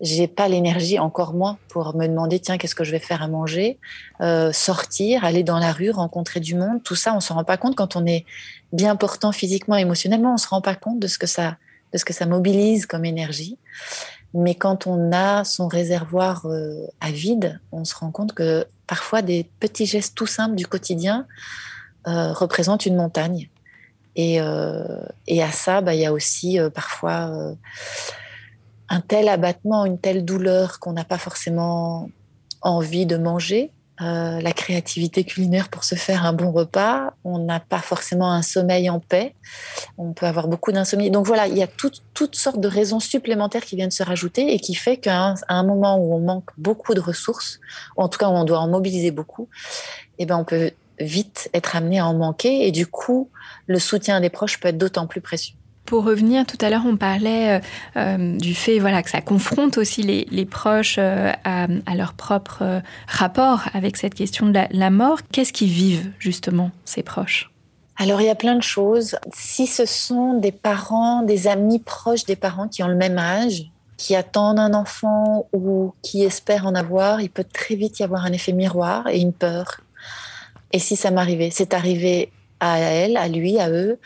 J'ai pas l'énergie, encore moins, pour me demander tiens qu'est-ce que je vais faire à manger, euh, sortir, aller dans la rue, rencontrer du monde. Tout ça, on se rend pas compte quand on est bien portant physiquement, émotionnellement. On se rend pas compte de ce que ça, de ce que ça mobilise comme énergie. Mais quand on a son réservoir euh, à vide, on se rend compte que parfois des petits gestes tout simples du quotidien euh, représentent une montagne. Et, euh, à ça, bah, il y a aussi parfois un tel abattement, une telle douleur qu'on n'a pas forcément envie de manger. Euh, la créativité culinaire pour se faire un bon repas. On n'a pas forcément un sommeil en paix. On peut avoir beaucoup d'insomnie. Donc voilà, il y a toutes sortes de raisons supplémentaires qui viennent se rajouter et qui fait qu'à un, moment où on manque beaucoup de ressources, ou en tout cas où on doit en mobiliser beaucoup, eh ben on peut vite être amené à en manquer et du coup, le soutien des proches peut être d'autant plus précieux. Pour revenir, tout à l'heure, on parlait euh, euh, du fait voilà, que ça confronte aussi les, proches euh, à, leur propre rapport avec cette question de la, mort. Qu'est-ce qu'ils vivent, justement, ces proches? Alors il y a plein de choses. Si ce sont des parents, des amis proches des parents qui ont le même âge, qui attendent un enfant ou qui espèrent en avoir, il peut très vite y avoir un effet miroir et une peur. Et si ça m'arrivait, c'est arrivé à elle, à lui, à eux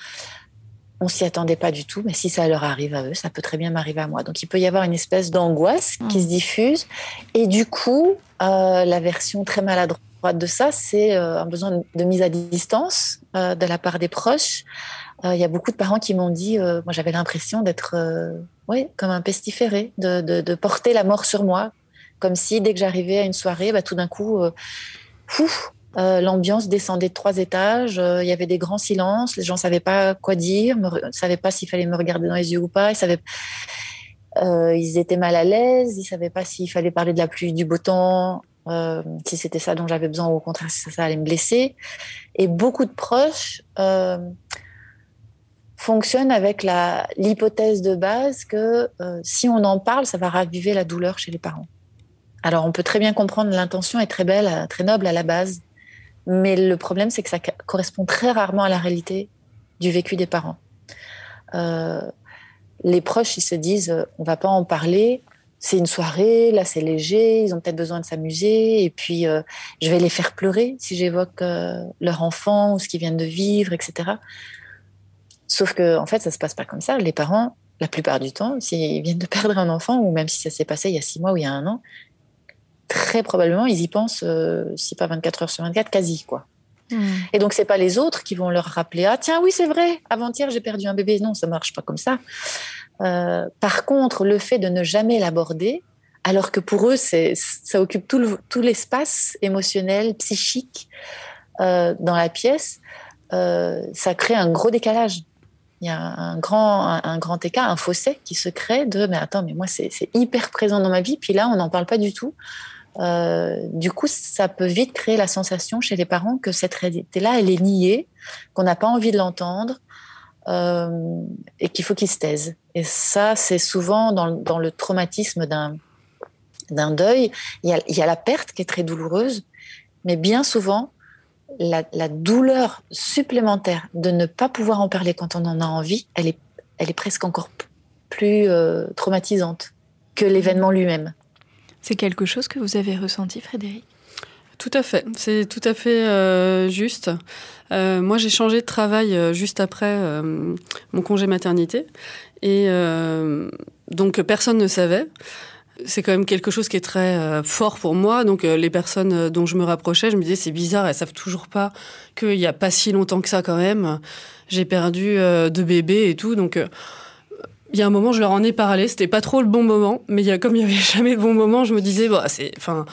on s'y attendait pas du tout, mais si ça leur arrive à eux, ça peut très bien m'arriver à moi. Donc il peut y avoir une espèce d'angoisse qui mm. se diffuse. Et du coup, euh, la version très maladroite de ça, c'est euh, un besoin de mise à distance euh, de la part des proches. Il y a beaucoup de parents qui m'ont dit, moi j'avais l'impression d'être ouais, comme un pestiféré, de, porter la mort sur moi, comme si dès que j'arrivais à une soirée, bah, tout d'un coup, L'ambiance descendait de trois étages. Il y avait des grands silences. Les gens ne savaient pas quoi dire, ne savaient pas s'il fallait me regarder dans les yeux ou pas. Ils savaient euh, ils étaient mal à l'aise, ils savaient pas s'il fallait parler de la pluie, du beau temps, euh, si c'était ça dont j'avais besoin ou au contraire si ça, allait me blesser. Et beaucoup de proches euh, fonctionnent avec l'hypothèse de base que euh, si on en parle, ça va raviver la douleur chez les parents. Alors on peut très bien comprendre l'intention est très belle, très noble à la base, mais le problème c'est que ça correspond très rarement à la réalité du vécu des parents. Euh, les proches, ils se disent, euh, on va pas en parler. C'est une soirée, là c'est léger, ils ont peut-être besoin de s'amuser, et puis euh, je vais les faire pleurer si j'évoque leur enfant ou ce qu'ils viennent de vivre, etc. Sauf que en fait, ça se passe pas comme ça. Les parents, la plupart du temps, s'ils viennent de perdre un enfant, ou même si ça s'est passé il y a six mois ou il y a un an, très probablement ils y pensent, si pas 24 heures sur 24, quasi quoi. Et donc, c'est pas les autres qui vont leur rappeler Ah, tiens, oui, c'est vrai, avant-hier, j'ai perdu un bébé. Non, ça marche pas comme ça. Euh, par contre, le fait de ne jamais l'aborder, alors que pour eux, ça occupe tout, l'espace émotionnel, psychique euh, dans la pièce, euh, ça crée un gros décalage. Il y a un grand, un, grand écart, un fossé qui se crée de mais attends, mais moi, c'est hyper présent dans ma vie, puis là, on n'en parle pas du tout. Euh, du coup, ça peut vite créer la sensation chez les parents que cette réalité-là, elle est niée, qu'on n'a pas envie de l'entendre euh, et qu'il faut qu'ils se taisent. Et ça, c'est souvent dans, le traumatisme d'un deuil. Il y, a, la perte qui est très douloureuse, mais bien souvent, la, douleur supplémentaire de ne pas pouvoir en parler quand on en a envie, elle est, elle est presque encore plus euh, traumatisante que l'événement lui-même. C'est quelque chose que vous avez ressenti, Frédéric? Tout à fait, c'est tout à fait euh, juste. Euh, moi, j'ai changé de travail euh, juste après mon congé maternité. Et donc, personne ne savait. C'est quand même quelque chose qui est très fort pour moi. Donc, les personnes dont je me rapprochais, je me disais, c'est bizarre, elles savent toujours pas qu'il n'y a pas si longtemps que ça quand même. J'ai perdu deux bébés et tout. Donc, il y a un moment, je leur en ai parlé. C'était pas trop le bon moment, mais il y a, comme il y avait (laughs) jamais de bon moment, je me disais, bah, c'est, enfin,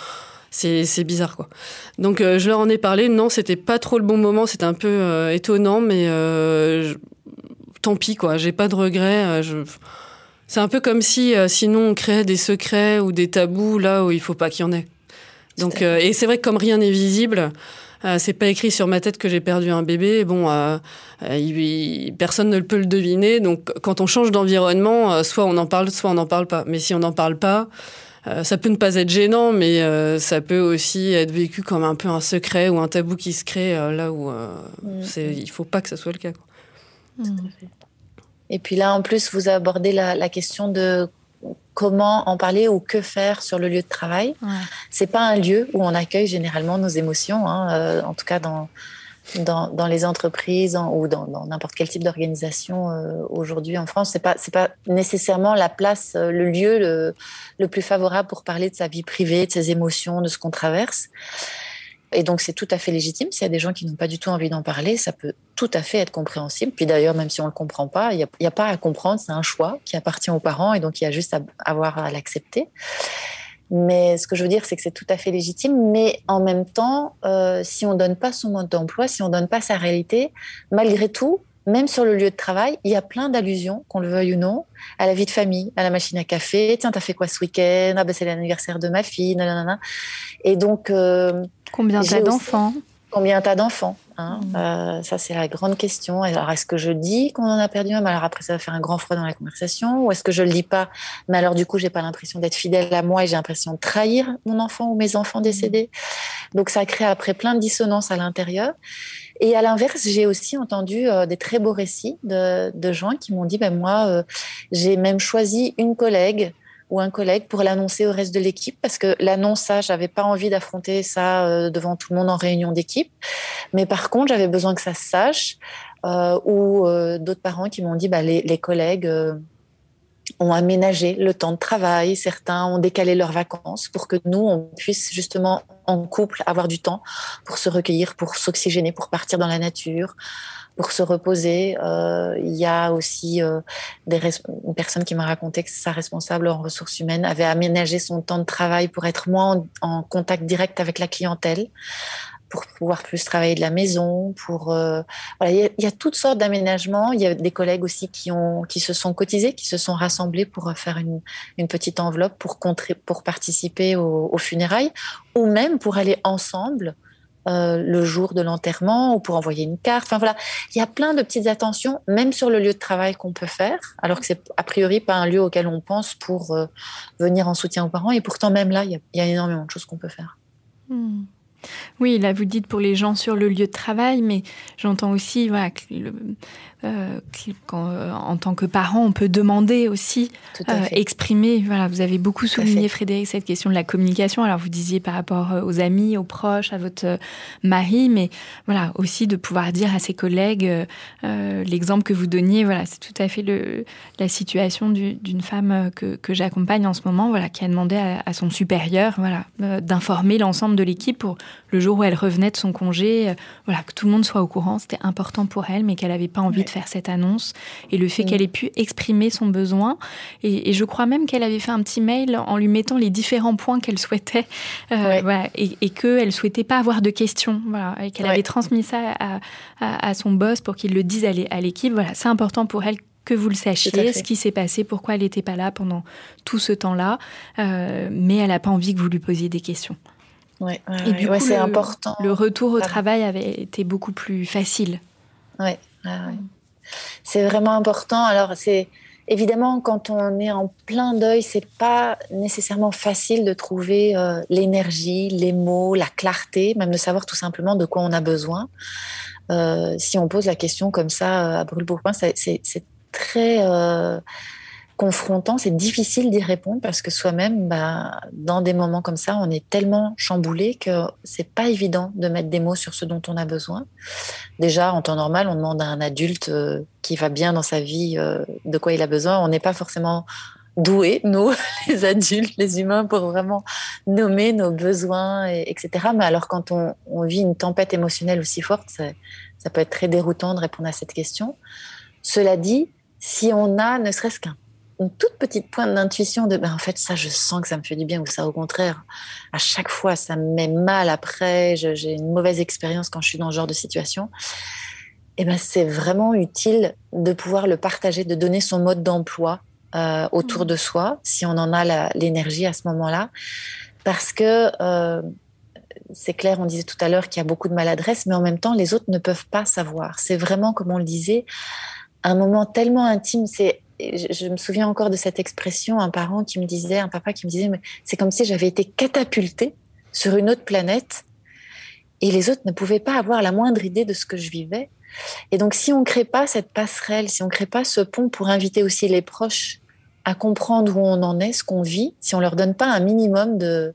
c'est, c'est bizarre, quoi. Donc, euh, je leur en ai parlé. Non, c'était pas trop le bon moment. C'était un peu euh, étonnant, mais euh, tant pis, quoi. J'ai pas de regrets. Je... C'est un peu comme si, sinon, on créait des secrets ou des tabous là où il faut pas qu'il y en ait. Donc, et c'est vrai que comme rien n'est visible, euh, c'est pas écrit sur ma tête que j'ai perdu un bébé. Bon, euh, euh, personne ne peut le deviner. Donc, quand on change d'environnement, soit on en parle, soit on n'en parle pas. Mais si on n'en parle pas, ça peut ne pas être gênant, mais ça peut aussi être vécu comme un peu un secret ou un tabou qui se crée là où mm. c'est, il faut pas que ça soit le cas. Et puis là, en plus, vous abordez la question de comment en parler ou que faire sur le lieu de travail. Ouais. C'est pas un lieu où on accueille généralement nos émotions, hein, euh, en tout cas dans, dans, les entreprises ou dans n'importe quel type d'organisation euh, aujourd'hui en France. C'est pas c'est pas nécessairement la place, euh, le lieu le, le, plus favorable pour parler de sa vie privée, de ses émotions, de ce qu'on traverse. Et donc, c'est tout à fait légitime. S'il y a des gens qui n'ont pas du tout envie d'en parler, ça peut tout à fait être compréhensible. Puis d'ailleurs, même si on ne le comprend pas, il n'y a, a, pas à comprendre. C'est un choix qui appartient aux parents et donc il y a juste à avoir à l'accepter. Mais ce que je veux dire, c'est que c'est tout à fait légitime. Mais en même temps, euh, si on ne donne pas son mode d'emploi, si on ne donne pas sa réalité, malgré tout, même sur le lieu de travail, il y a plein d'allusions, qu'on le veuille ou non, à la vie de famille, à la machine à café. Tiens, t'as fait quoi ce week-end? Ah ben c'est l'anniversaire de ma fille. Nanana. Et donc, euh, combien t'as d'enfants Combien t'as d'enfants hein mmh. euh, Ça c'est la grande question. Alors est-ce que je dis qu'on en a perdu un? Alors après ça va faire un grand froid dans la conversation. Ou est-ce que je le dis pas? Mais alors du coup j'ai pas l'impression d'être fidèle à moi et j'ai l'impression de trahir mon enfant ou mes enfants décédés. Mmh. Donc ça crée après plein de dissonances à l'intérieur. Et à l'inverse, j'ai aussi entendu euh, des très beaux récits de, de gens qui m'ont dit, ben moi, euh, j'ai même choisi une collègue ou un collègue pour l'annoncer au reste de l'équipe parce que l'annonce, ça, j'avais pas envie d'affronter ça euh, devant tout le monde en réunion d'équipe. Mais par contre, j'avais besoin que ça se sache. ou d'autres parents qui m'ont dit, bah, les collègues ont aménagé le temps de travail, certains ont décalé leurs vacances pour que nous, on puisse justement en couple avoir du temps pour se recueillir, pour s'oxygéner, pour partir dans la nature, pour se reposer. Euh, il y a aussi euh, des une personne qui m'a raconté que sa responsable en ressources humaines avait aménagé son temps de travail pour être moins en, contact direct avec la clientèle. pour pouvoir plus travailler de la maison. Pour euh, il y, a toutes sortes d'aménagements. Il y a des collègues aussi qui ont qui se sont cotisés, qui se sont rassemblés pour faire une, une petite enveloppe pour pour participer aux, funérailles ou même pour aller ensemble. Euh, le jour de l'enterrement ou pour envoyer une carte. Enfin voilà, il y a plein de petites attentions, même sur le lieu de travail qu'on peut faire, alors que c'est a priori pas un lieu auquel on pense pour euh, venir en soutien aux parents. Et pourtant, même là, il y a, énormément de choses qu'on peut faire. Hmm. Oui, là vous dites pour les gens sur le lieu de travail, mais j'entends aussi voilà, euh, en tant que parent, on peut demander aussi, euh, exprimer. Voilà, vous avez beaucoup souligné, Frédéric, cette question de la communication. Alors, vous disiez par rapport aux amis, aux proches, à votre mari, mais voilà, aussi de pouvoir dire à ses collègues l'exemple que vous donniez. Voilà, c'est tout à fait le, la situation d'une femme que, que j'accompagne en ce moment, voilà, qui a demandé à, à son supérieur, voilà, d'informer l'ensemble de l'équipe pour le jour où elle revenait de son congé, voilà, que tout le monde soit au courant. C'était important pour elle, mais qu'elle n'avait pas envie de faire cette annonce et le fait qu'elle ait pu exprimer son besoin. Et, je crois même qu'elle avait fait un petit mail en lui mettant les différents points qu'elle souhaitait euh, voilà, et, et qu'elle souhaitait pas avoir de questions. Voilà, et qu'elle avait transmis ça à, à, son boss pour qu'il le dise à l'équipe. Voilà, c'est important pour elle que vous le sachiez, ce qui s'est passé, pourquoi elle n'était pas là pendant tout ce temps-là, euh, mais elle n'a pas envie que vous lui posiez des questions. Ouais, et du coup, c'est important. Le retour au travail avait été beaucoup plus facile. Ouais, ouais, c'est vraiment important. Alors, c'est évidemment quand on est en plein deuil, c'est pas nécessairement facile de trouver euh, l'énergie, les mots, la clarté, même de savoir tout simplement de quoi on a besoin. Euh, si on pose la question comme ça euh, à brûle-pourpoint, c'est très confrontant, c'est difficile d'y répondre parce que soi-même, bah, dans des moments comme ça, on est tellement chamboulé que c'est pas évident de mettre des mots sur ce dont on a besoin. Déjà, en temps normal, on demande à un adulte euh, qui va bien dans sa vie euh, de quoi il a besoin. On n'est pas forcément doués, nous, (laughs) les adultes, les humains, pour vraiment nommer nos besoins, etc. Mais alors, quand on, vit une tempête émotionnelle aussi forte, ça peut être très déroutant de répondre à cette question. Cela dit, si on a ne serait-ce qu'un une toute petite pointe d'intuition de ben en fait ça je sens que ça me fait du bien ou ça au contraire à chaque fois ça me met mal après j'ai une mauvaise expérience quand je suis dans ce genre de situation et eh ben c'est vraiment utile de pouvoir le partager de donner son mode d'emploi euh, autour mmh. de soi si on en a l'énergie à ce moment-là parce que euh, c'est clair, on disait tout à l'heure qu'il y a beaucoup de maladresse, mais en même temps, les autres ne peuvent pas savoir. C'est vraiment, comme on le disait, un moment tellement intime. C'est je, me souviens encore de cette expression, un parent qui me disait, un papa qui me disait, c'est comme si j'avais été catapulté sur une autre planète et les autres ne pouvaient pas avoir la moindre idée de ce que je vivais. Et donc, si on ne crée pas cette passerelle, si on ne crée pas ce pont pour inviter aussi les proches à comprendre où on en est, ce qu'on vit, si on leur donne pas un minimum de,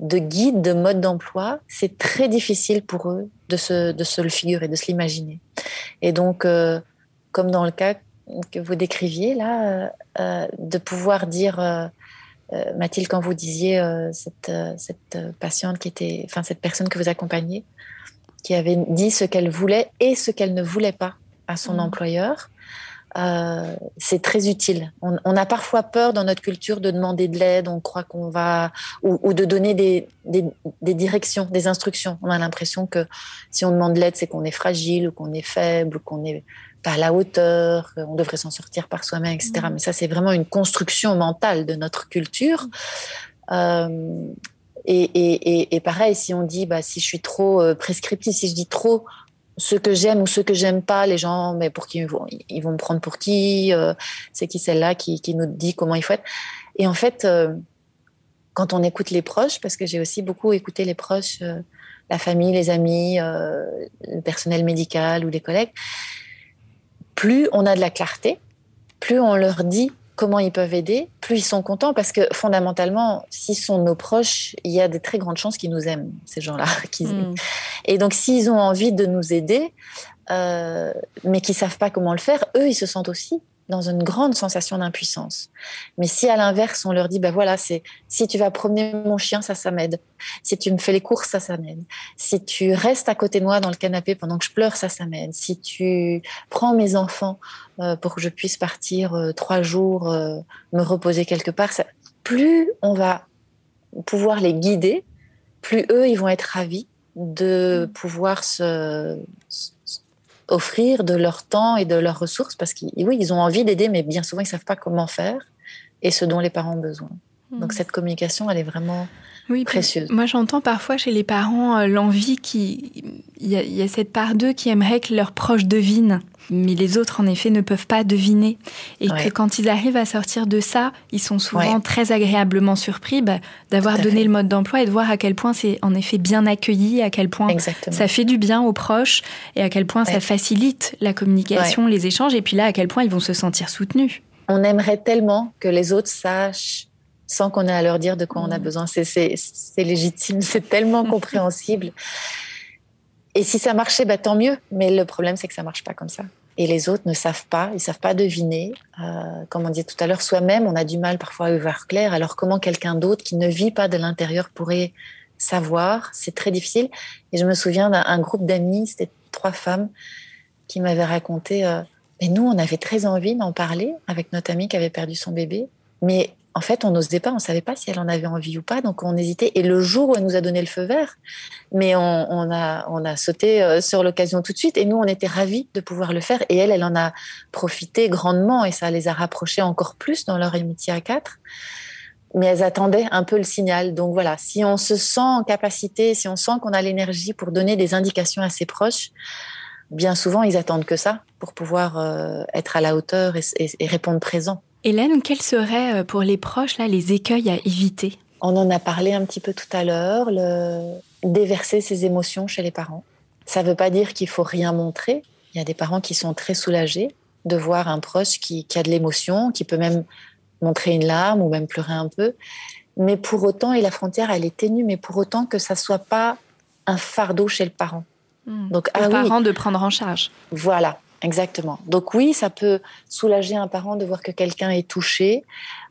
de guide, de mode d'emploi, c'est très difficile pour eux de se, de se le figurer, de se l'imaginer. Et donc, euh, comme dans le cas que vous décriviez là, euh, euh, de pouvoir dire, euh, Mathilde, quand vous disiez cette, cette patiente qui était, enfin cette personne que vous accompagnez, qui avait dit ce qu'elle voulait et ce qu'elle ne voulait pas à son mmh. employeur, c'est très utile. On, a parfois peur dans notre culture de demander de l'aide, on croit qu'on va, ou, de donner des, des, des, directions, des instructions. On a l'impression que si on demande de l'aide, c'est qu'on est fragile, ou qu'on est faible, ou qu'on est pas à la hauteur, on devrait s'en sortir par soi-même, etc. Mm. Mais ça, c'est vraiment une construction mentale de notre culture. Euh, et, et, et, pareil, si on dit, bah, si je suis trop euh, prescriptive, si je dis trop ce que j'aime ou ce que j'aime pas, les gens, mais pour qui ils vont, ils vont me prendre pour qui euh, C'est qui celle-là qui, qui, nous dit comment il faut être Et en fait, quand on écoute les proches, parce que j'ai aussi beaucoup écouté les proches, la famille, les amis, le personnel médical ou les collègues, plus on a de la clarté, plus on leur dit comment ils peuvent aider, plus ils sont contents parce que fondamentalement, s'ils sont nos proches, il y a des très grandes chances qu'ils nous aiment, ces gens-là. (laughs) Mm. Et donc, s'ils ont envie de nous aider, euh, mais qu'ils savent pas comment le faire, eux, ils se sentent aussi dans une grande sensation d'impuissance. Mais si à l'inverse, on leur dit, ben voilà, c'est si tu vas promener mon chien, ça, ça m'aide. Si tu me fais les courses, ça, ça m'aide. Si tu restes à côté de moi dans le canapé pendant que je pleure, ça, ça m'aide. Si tu prends mes enfants euh, pour que je puisse partir euh, trois jours, euh, me reposer quelque part, plus on va pouvoir les guider, plus eux, ils vont être ravis de pouvoir se, offrir de leur temps et de leurs ressources parce qu'ils oui, ils ont envie d'aider, mais bien souvent, ils ne savent pas comment faire et ce dont les parents ont besoin. Donc, cette communication, elle est vraiment oui, précieuse. Moi, j'entends parfois chez les parents euh, l'envie qui. Il y, a cette part d'eux qui aimerait que leurs proches devinent. Mais les autres, en effet, ne peuvent pas deviner. Et que quand ils arrivent à sortir de ça, ils sont souvent très agréablement surpris bah, d'avoir donné le mode d'emploi et de voir à quel point c'est en effet bien accueilli, à quel point ça fait du bien aux proches et à quel point ça facilite la communication, les échanges, et puis là, à quel point ils vont se sentir soutenus. On aimerait tellement que les autres sachent sans qu'on ait à leur dire de quoi on a mm. besoin. C'est légitime, (laughs) c'est tellement compréhensible. Et si ça marchait, bah, tant mieux. Mais le problème, c'est que ça marche pas comme ça. Et les autres ne savent pas, ils savent pas deviner. Euh, comme on disait tout à l'heure, soi-même, on a du mal parfois à y voir clair. Alors comment quelqu'un d'autre qui ne vit pas de l'intérieur pourrait savoir? C'est très difficile. Et je me souviens d'un groupe d'amis, c'était trois femmes, qui m'avaient raconté. Euh, mais nous, on avait très envie d'en parler avec notre amie qui avait perdu son bébé. Mais en fait, on n'osait pas, on ne savait pas si elle en avait envie ou pas, donc on hésitait. Et le jour où elle nous a donné le feu vert, mais on, a, on a sauté euh, sur l'occasion tout de suite. Et nous, on était ravis de pouvoir le faire. Et elle, elle en a profité grandement et ça les a rapprochés encore plus dans leur amitié à quatre. Mais elles attendaient un peu le signal. Donc voilà, si on se sent en capacité, si on sent qu'on a l'énergie pour donner des indications à ses proches, bien souvent, ils attendent que ça pour pouvoir euh, être à la hauteur et répondre présent. Hélène, quels seraient euh, pour les proches là, les écueils à éviter? On en a parlé un petit peu tout à l'heure, le... déverser ses émotions chez les parents. Ça ne veut pas dire qu'il faut rien montrer. Il y a des parents qui sont très soulagés de voir un proche qui, a de l'émotion, qui peut même montrer une larme ou même pleurer un peu. Mais pour autant, et la frontière, elle est ténue, mais pour autant que ça soit pas un fardeau chez le parent. Hmm. Donc, le ah parent de prendre en charge. Voilà, Exactement. Donc oui, ça peut soulager un parent de voir que quelqu'un est touché.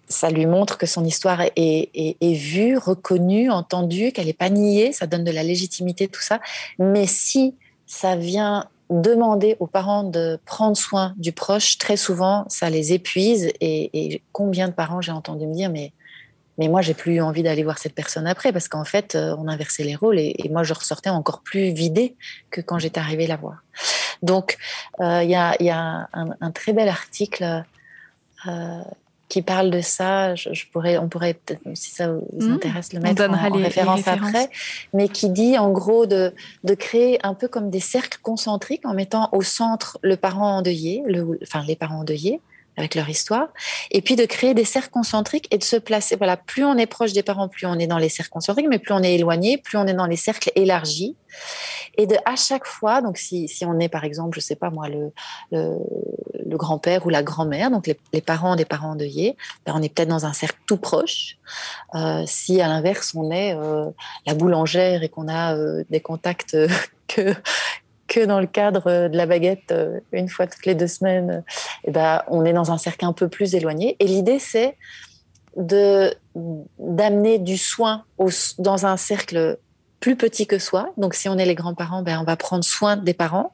Ça lui montre que son histoire est, vue, reconnue, entendue, qu'elle n'est pas niée. Ça donne de la légitimité, tout ça. Mais si ça vient demander aux parents de prendre soin du proche, très souvent, ça les épuise. Et, combien de parents j'ai entendu me dire, mais mais moi, j'ai plus eu envie d'aller voir cette personne après parce qu'en fait, euh, on inversait les rôles et, et, moi, je ressortais encore plus vidée que quand j'étais arrivée la voir. Donc, euh, il y, a, un, très bel article euh, qui parle de ça. Je, pourrais, on pourrait peut-être, si ça vous mmh. intéresse, le mettre en, référence après, mais qui dit en gros de, créer un peu comme des cercles concentriques en mettant au centre le parent endeuillé, le, enfin les parents endeuillés, avec leur histoire, et puis de créer des cercles concentriques et de se placer. Voilà, plus on est proche des parents, plus on est dans les cercles concentriques, mais plus on est éloigné, plus on est dans les cercles élargis. Et à chaque fois, donc si, si on est par exemple, je sais pas moi, le, le, grand-père ou la grand-mère, donc les, parents des parents endeuillés, ben on est peut-être dans un cercle tout proche. Euh, si à l'inverse on est euh, la boulangère et qu'on a euh, des contacts (laughs) que que dans le cadre de la baguette euh, une fois toutes les deux semaines, et eh ben, on est dans un cercle un peu plus éloigné. Et l'idée, c'est de d'amener du soin dans un cercle plus petit que soi. Donc, si on est les grands-parents, ben, on va prendre soin des parents.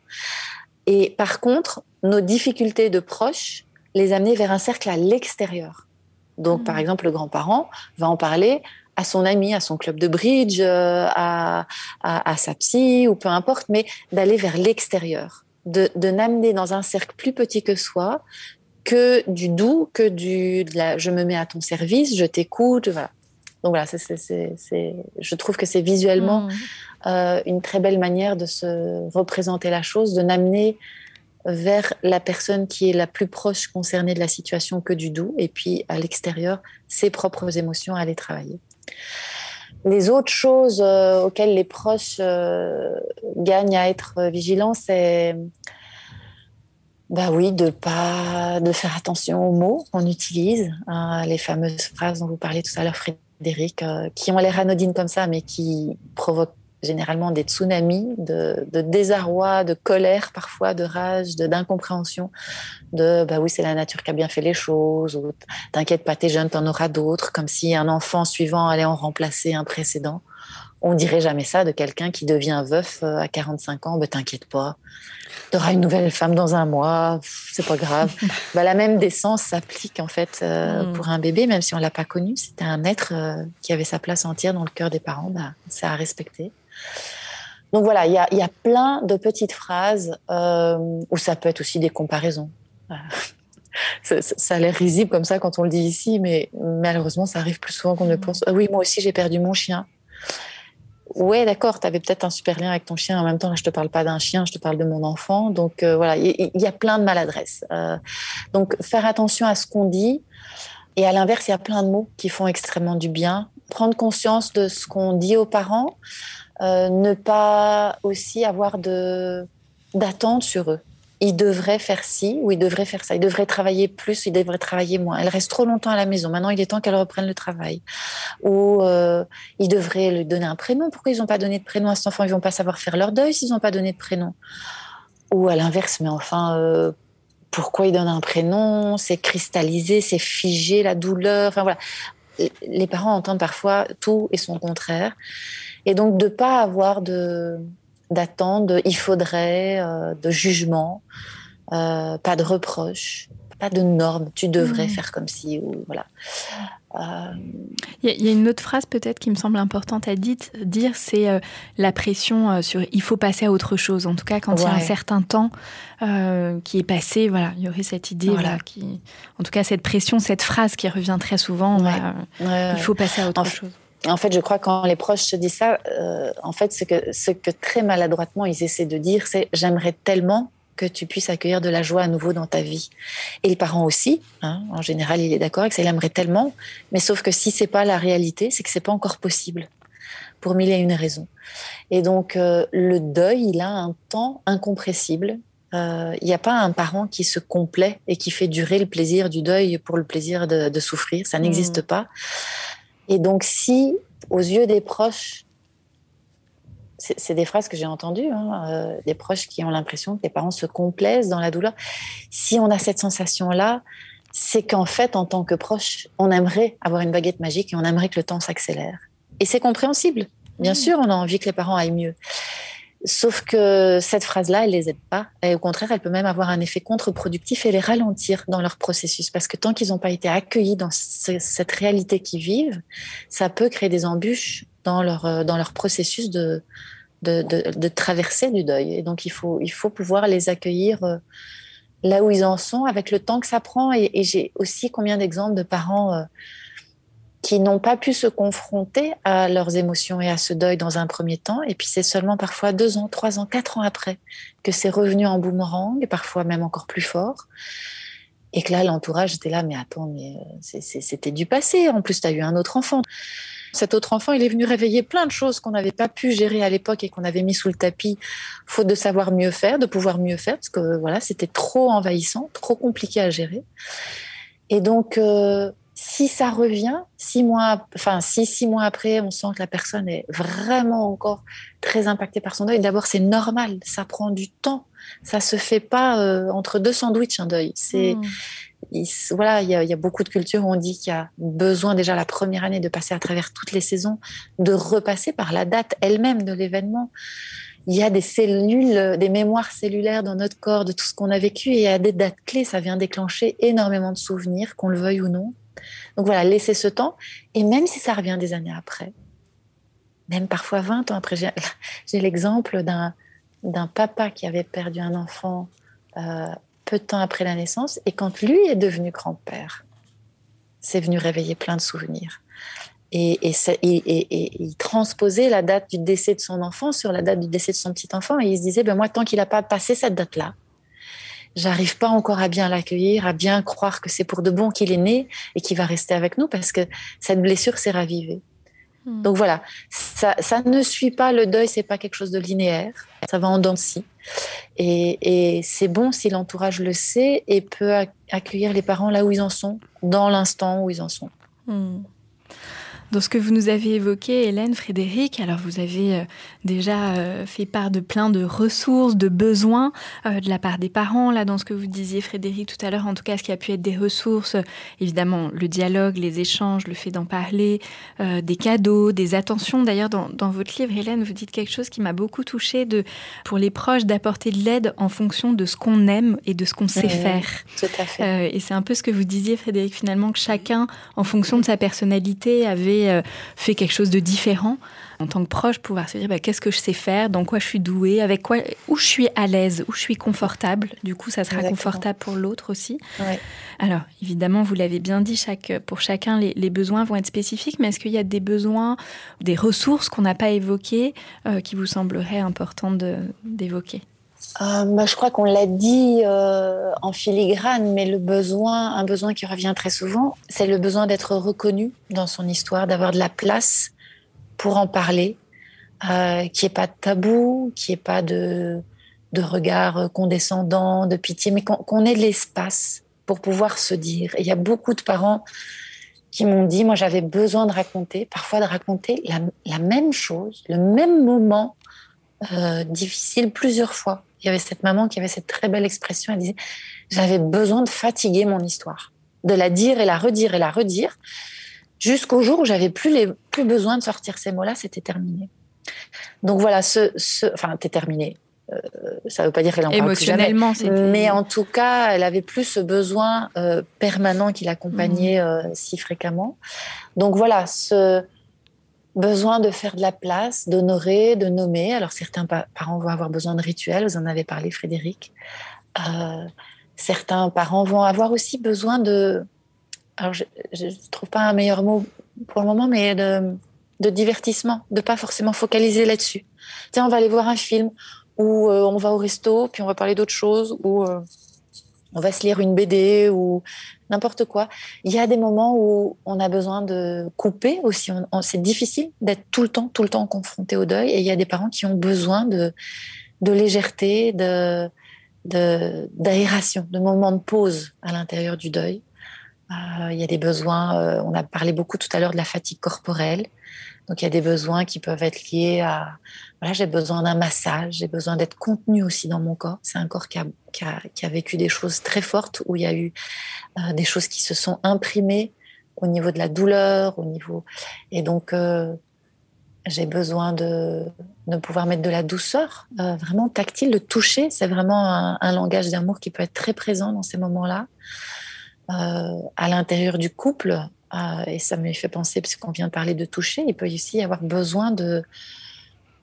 Et par contre, nos difficultés de proches, les amener vers un cercle à l'extérieur. Donc, par mmh. exemple, le grand-parent va en parler à son ami, à son club de bridge, euh, à, à, sa psy ou peu importe, mais d'aller vers l'extérieur, de, de n'amener dans un cercle plus petit que soi que du doux, que du je me mets à ton service, je t'écoute, voilà. Donc voilà, c'est, je trouve que c'est visuellement mmh. euh, une très belle manière de se représenter la chose, de n'amener vers la personne qui est la plus proche concernée de la situation que du doux, et puis à l'extérieur, ses propres émotions à aller travailler. Les autres choses euh, auxquelles les proches euh, gagnent à être vigilants, c'est bah de pas de faire attention aux mots qu'on utilise, hein, les fameuses phrases dont vous parliez tout à l'heure, Frédéric, euh, qui ont l'air anodines comme ça, mais qui provoquent généralement des tsunamis de, désarroi, de colère parfois, de rage, d'incompréhension, de, bah oui c'est la nature qui a bien fait les choses, ou t'inquiète pas t'es jeune, t'en auras d'autres, comme si un enfant suivant allait en remplacer un précédent. On dirait jamais ça de quelqu'un qui devient veuf euh, à 45 ans, bah t'inquiète pas, t'auras une nouvelle femme dans un mois, c'est pas grave. (laughs) bah, la même décence s'applique en fait euh, hmm. pour un bébé, même si on l'a pas connu, c'était un être euh, qui avait sa place entière dans le cœur des parents, bah, c'est à respecter. Donc voilà, il y a, y a, plein de petites phrases euh, où ça peut être aussi des comparaisons. (laughs) ça, ça, a l'air risible comme ça quand on le dit ici, mais malheureusement, ça arrive plus souvent qu'on ne pense. Ah oui, moi aussi, j'ai perdu mon chien. Ouais, d'accord, tu avais peut-être un super lien avec ton chien. En même temps, là, je te parle pas d'un chien, je te parle de mon enfant. Donc euh, voilà, il y, y, a plein de maladresses. Euh, donc faire attention à ce qu'on dit. Et à l'inverse, il y a plein de mots qui font extrêmement du bien. Prendre conscience de ce qu'on dit aux parents, euh, ne pas aussi avoir de d'attente sur eux. Ils devraient faire ci ou ils devraient faire ça. Ils devraient travailler plus, ils devraient travailler moins. Elle reste trop longtemps à la maison. Maintenant, il est temps qu'elle reprenne le travail. Ou euh, ils devraient lui donner un prénom. Pourquoi ils n'ont pas donné de prénom à cet enfant? Ils vont pas savoir faire leur deuil s'ils n'ont pas donné de prénom. Ou à l'inverse, mais enfin, euh, pourquoi ils donnent un prénom? C'est cristallisé, c'est figé, la douleur. Enfin voilà. Les parents entendent parfois tout et son contraire. Et donc, de ne pas avoir de, d'attente, de il faudrait, euh, de jugement, euh, pas de reproche, pas de normes. Tu devrais mmh. faire comme si, ou voilà. Il euh... y, y, a une autre phrase peut-être qui me semble importante à dire, dire c'est euh, la pression euh, sur il faut passer à autre chose. En tout cas, quand ouais. il y a un certain temps qui est passé, voilà, il y aurait cette idée, voilà. Voilà, qui, en tout cas, cette pression, cette phrase qui revient très souvent, ouais. il faut passer à autre en chose. En fait, je crois que quand les proches se disent ça, euh, en fait, ce que, ce que très maladroitement ils essaient de dire, c'est j'aimerais tellement que tu puisses accueillir de la joie à nouveau dans ta vie. Et les parents aussi, hein, en général, il est d'accord avec ça, il aimerait tellement, mais sauf que si c'est pas la réalité, c'est que c'est pas encore possible pour mille et une raisons. Et donc, euh, le deuil, il a un temps incompressible. Il euh, n'y a pas un parent qui se complaît et qui fait durer le plaisir du deuil pour le plaisir de, de souffrir. Ça n'existe mmh. pas. Et donc, si aux yeux des proches, c'est des phrases que j'ai entendues, hein, euh, des proches qui ont l'impression que les parents se complaisent dans la douleur, si on a cette sensation-là, c'est qu'en fait, en tant que proche, on aimerait avoir une baguette magique et on aimerait que le temps s'accélère. Et c'est compréhensible. Bien mmh. sûr, on a envie que les parents aillent mieux. Sauf que cette phrase-là, elle les aide pas. Et au contraire, elle peut même avoir un effet contre-productif et les ralentir dans leur processus. Parce que tant qu'ils n'ont pas été accueillis dans ce, cette réalité qu'ils vivent, ça peut créer des embûches dans leur, euh, dans leur processus de, de, traversée du deuil. Et donc, il faut, il faut pouvoir les accueillir euh, là où ils en sont, avec le temps que ça prend. Et, et j'ai aussi combien d'exemples de parents euh, qui n'ont pas pu se confronter à leurs émotions et à ce deuil dans un premier temps. Et puis c'est seulement parfois deux ans, trois ans, quatre ans après que c'est revenu en boomerang, parfois même encore plus fort. Et que là, l'entourage était là, mais attends, mais c'était du passé. En plus, tu as eu un autre enfant. Cet autre enfant, il est venu réveiller plein de choses qu'on n'avait pas pu gérer à l'époque et qu'on avait mis sous le tapis, faute de savoir mieux faire, de pouvoir mieux faire, parce que voilà, c'était trop envahissant, trop compliqué à gérer. Et donc, euh, si ça revient, six mois, enfin, si six mois après, on sent que la personne est vraiment encore très impactée par son deuil, d'abord, c'est normal, ça prend du temps. Ça se fait pas euh, entre deux sandwichs, un deuil. C'est, mmh. il, voilà, il y, a, il y, a, beaucoup de cultures où on dit qu'il y a besoin déjà la première année de passer à travers toutes les saisons, de repasser par la date elle-même de l'événement. Il y a des cellules, des mémoires cellulaires dans notre corps de tout ce qu'on a vécu et il y a des dates clés. Ça vient déclencher énormément de souvenirs, qu'on le veuille ou non. Donc voilà, laisser ce temps. Et même si ça revient des années après, même parfois 20 ans après, j'ai (laughs) l'exemple d'un, papa qui avait perdu un enfant euh, peu de temps après la naissance. Et quand lui est devenu grand-père, c'est venu réveiller plein de souvenirs. Et, et, il transposait la date du décès de son enfant sur la date du décès de son petit enfant. Et il se disait, ben moi, tant qu'il n'a pas passé cette date-là, j'arrive pas encore à bien l'accueillir, à bien croire que c'est pour de bon qu'il est né et qu'il va rester avec nous parce que cette blessure s'est ravivée. Mmh. Donc voilà, ça, ça, ne suit pas le deuil, c'est pas quelque chose de linéaire, ça va en dents Et, et c'est bon si l'entourage le sait et peut accueillir les parents là où ils en sont, dans l'instant où ils en sont. Mmh. Dans ce que vous nous avez évoqué, Hélène, Frédéric, alors vous avez euh, déjà euh, fait part de plein de ressources, de besoins euh, de la part des parents. Là, dans ce que vous disiez, Frédéric, tout à l'heure, en tout cas, ce qui a pu être des ressources, évidemment, le dialogue, les échanges, le fait d'en parler, euh, des cadeaux, des attentions. D'ailleurs, dans, dans, votre livre, Hélène, vous dites quelque chose qui m'a beaucoup touchée, de, pour les proches, d'apporter de l'aide en fonction de ce qu'on aime et de ce qu'on sait mmh, faire. Tout à fait. et c'est un peu ce que vous disiez, Frédéric, finalement, que chacun, en fonction de sa personnalité, avait fait quelque chose de différent. en tant que proche, pouvoir se dire bah, qu'est-ce que je sais faire, dans quoi je suis douée, avec quoi, où je suis à l'aise, où je suis confortable? Du coup, ça sera confortable pour l'autre aussi. Alors, évidemment, vous l'avez bien dit, chaque, pour chacun, les, besoins vont être spécifiques, mais est-ce qu'il y a des besoins, des ressources qu'on n'a pas évoquées euh, qui vous sembleraient importantes d'évoquer? Euh, bah, je crois qu'on l'a dit euh, en filigrane, mais le besoin, un besoin qui revient très souvent, c'est le besoin d'être reconnu dans son histoire, d'avoir de la place pour en parler, euh, qui ait pas de tabou, qui ait pas de, de regard condescendant, de pitié, mais qu'on ait de l'espace pour pouvoir se dire. il y a beaucoup de parents qui m'ont dit, moi j'avais besoin de raconter, parfois de raconter la, la même chose, le même moment euh, difficile plusieurs fois. Il y avait cette maman qui avait cette très belle expression, elle disait, j'avais besoin de fatiguer mon histoire, de la dire et la redire et la redire, jusqu'au jour où j'avais plus, les, plus besoin de sortir ces mots-là, c'était terminé. Donc voilà, ce, ce enfin, c'était terminé. Euh, ça ne veut pas dire qu'elle en Émotionnellement, plus Mais en tout cas, elle avait plus ce besoin euh, permanent qui l'accompagnait mmh. si fréquemment. Donc voilà, ce, besoin de faire de la place, d'honorer, de nommer. Alors certains parents vont avoir besoin de rituels, vous en avez parlé Frédéric. Euh, certains parents vont avoir aussi besoin de... Alors je ne trouve pas un meilleur mot pour le moment, mais de, divertissement, de pas forcément focaliser là-dessus. Tiens, on va aller voir un film, ou euh, on va au resto, puis on va parler d'autre chose, ou euh, on va se lire une BD, ou n'importe quoi. Il y a des moments où on a besoin de couper aussi. c'est difficile d'être tout le temps, tout le temps confronté au deuil. Et il y a des parents qui ont besoin de, légèreté, de, d'aération, de, moments de pause à l'intérieur du deuil. Euh, il y a des besoins, euh, on a parlé beaucoup tout à l'heure de la fatigue corporelle. Donc il y a des besoins qui peuvent être liés à voilà, j'ai besoin d'un massage, j'ai besoin d'être contenu aussi dans mon corps. C'est un corps qui a, qui, a, qui a, vécu des choses très fortes, où il y a eu euh, des choses qui se sont imprimées au niveau de la douleur, au niveau... Et donc, euh, j'ai besoin de, de, pouvoir mettre de la douceur, euh, vraiment tactile, de toucher. C'est vraiment un, un langage d'amour qui peut être très présent dans ces moments-là. à l'intérieur du couple, et ça me fait penser, puisqu'on vient de parler de toucher, il peut aussi y avoir besoin de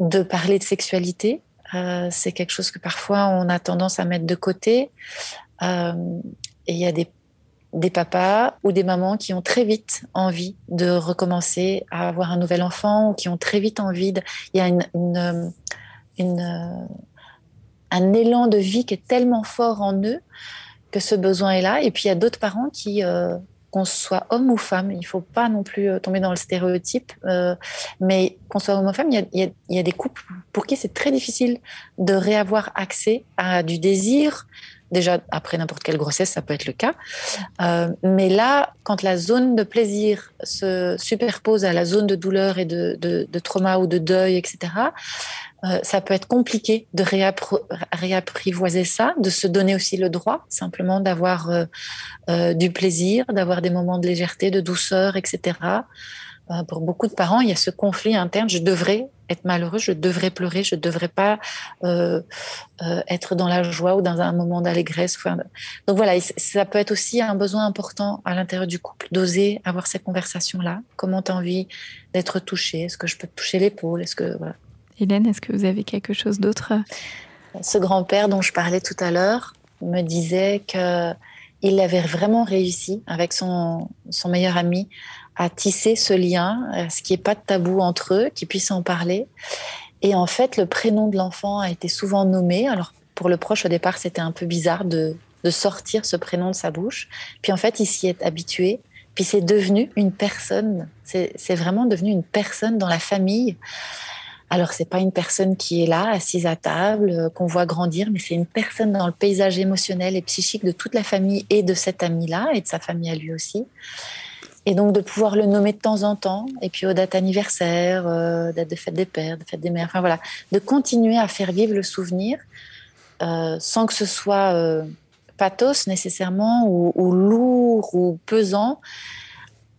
de parler de sexualité. Euh, c'est quelque chose que parfois on a tendance à mettre de côté. Euh, et il y a des, des, papas ou des mamans qui ont très vite envie de recommencer à avoir un nouvel enfant ou qui ont très vite envie de... Il y a une, une, un élan de vie qui est tellement fort en eux que ce besoin est là. Et puis il y a d'autres parents qui, euh, qu'on soit homme ou femme, il ne faut pas non plus euh, tomber dans le stéréotype, euh, mais qu'on soit homme ou femme, il y, a, des couples pour qui c'est très difficile de réavoir accès à du désir. Déjà, après n'importe quelle grossesse, ça peut être le cas. Euh, mais là, quand la zone de plaisir se superpose à la zone de douleur et de, de trauma ou de deuil, etc., euh, ça peut être compliqué de réapprivoiser ça, de se donner aussi le droit simplement d'avoir euh, du plaisir, d'avoir des moments de légèreté, de douceur, etc. pour beaucoup de parents, il y a ce conflit interne. Je devrais être malheureux, je devrais pleurer, je ne devrais pas être dans la joie ou dans un moment d'allégresse. Donc voilà, ça peut être aussi un besoin important à l'intérieur du couple d'oser avoir ces conversations-là. Comment tu as envie d'être touché Est-ce que je peux te toucher l'épaule? Est-ce que voilà. Hélène, est-ce que vous avez quelque chose d'autre? Ce grand-père dont je parlais tout à l'heure me disait qu'il avait vraiment réussi avec son, son meilleur ami à tisser ce lien, à ce qu'il n'y ait pas de tabou entre eux, qu'ils puissent en parler. Et en fait, le prénom de l'enfant a été souvent nommé. Alors, pour le proche, au départ, c'était un peu bizarre de, de sortir ce prénom de sa bouche. Puis en fait, il s'y est habitué. Puis c'est devenu une personne. C'est vraiment devenu une personne dans la famille. Alors, c'est pas une personne qui est là, assise à table, euh, qu'on voit grandir, mais c'est une personne dans le paysage émotionnel et psychique de toute la famille et de cet ami-là et de sa famille à lui aussi. Et donc, de pouvoir le nommer de temps en temps, et puis aux dates anniversaires, euh, dates de fête des pères, de fête des mères, enfin voilà, de continuer à faire vivre le souvenir euh, sans que ce soit pathos nécessairement ou, ou, lourd ou pesant.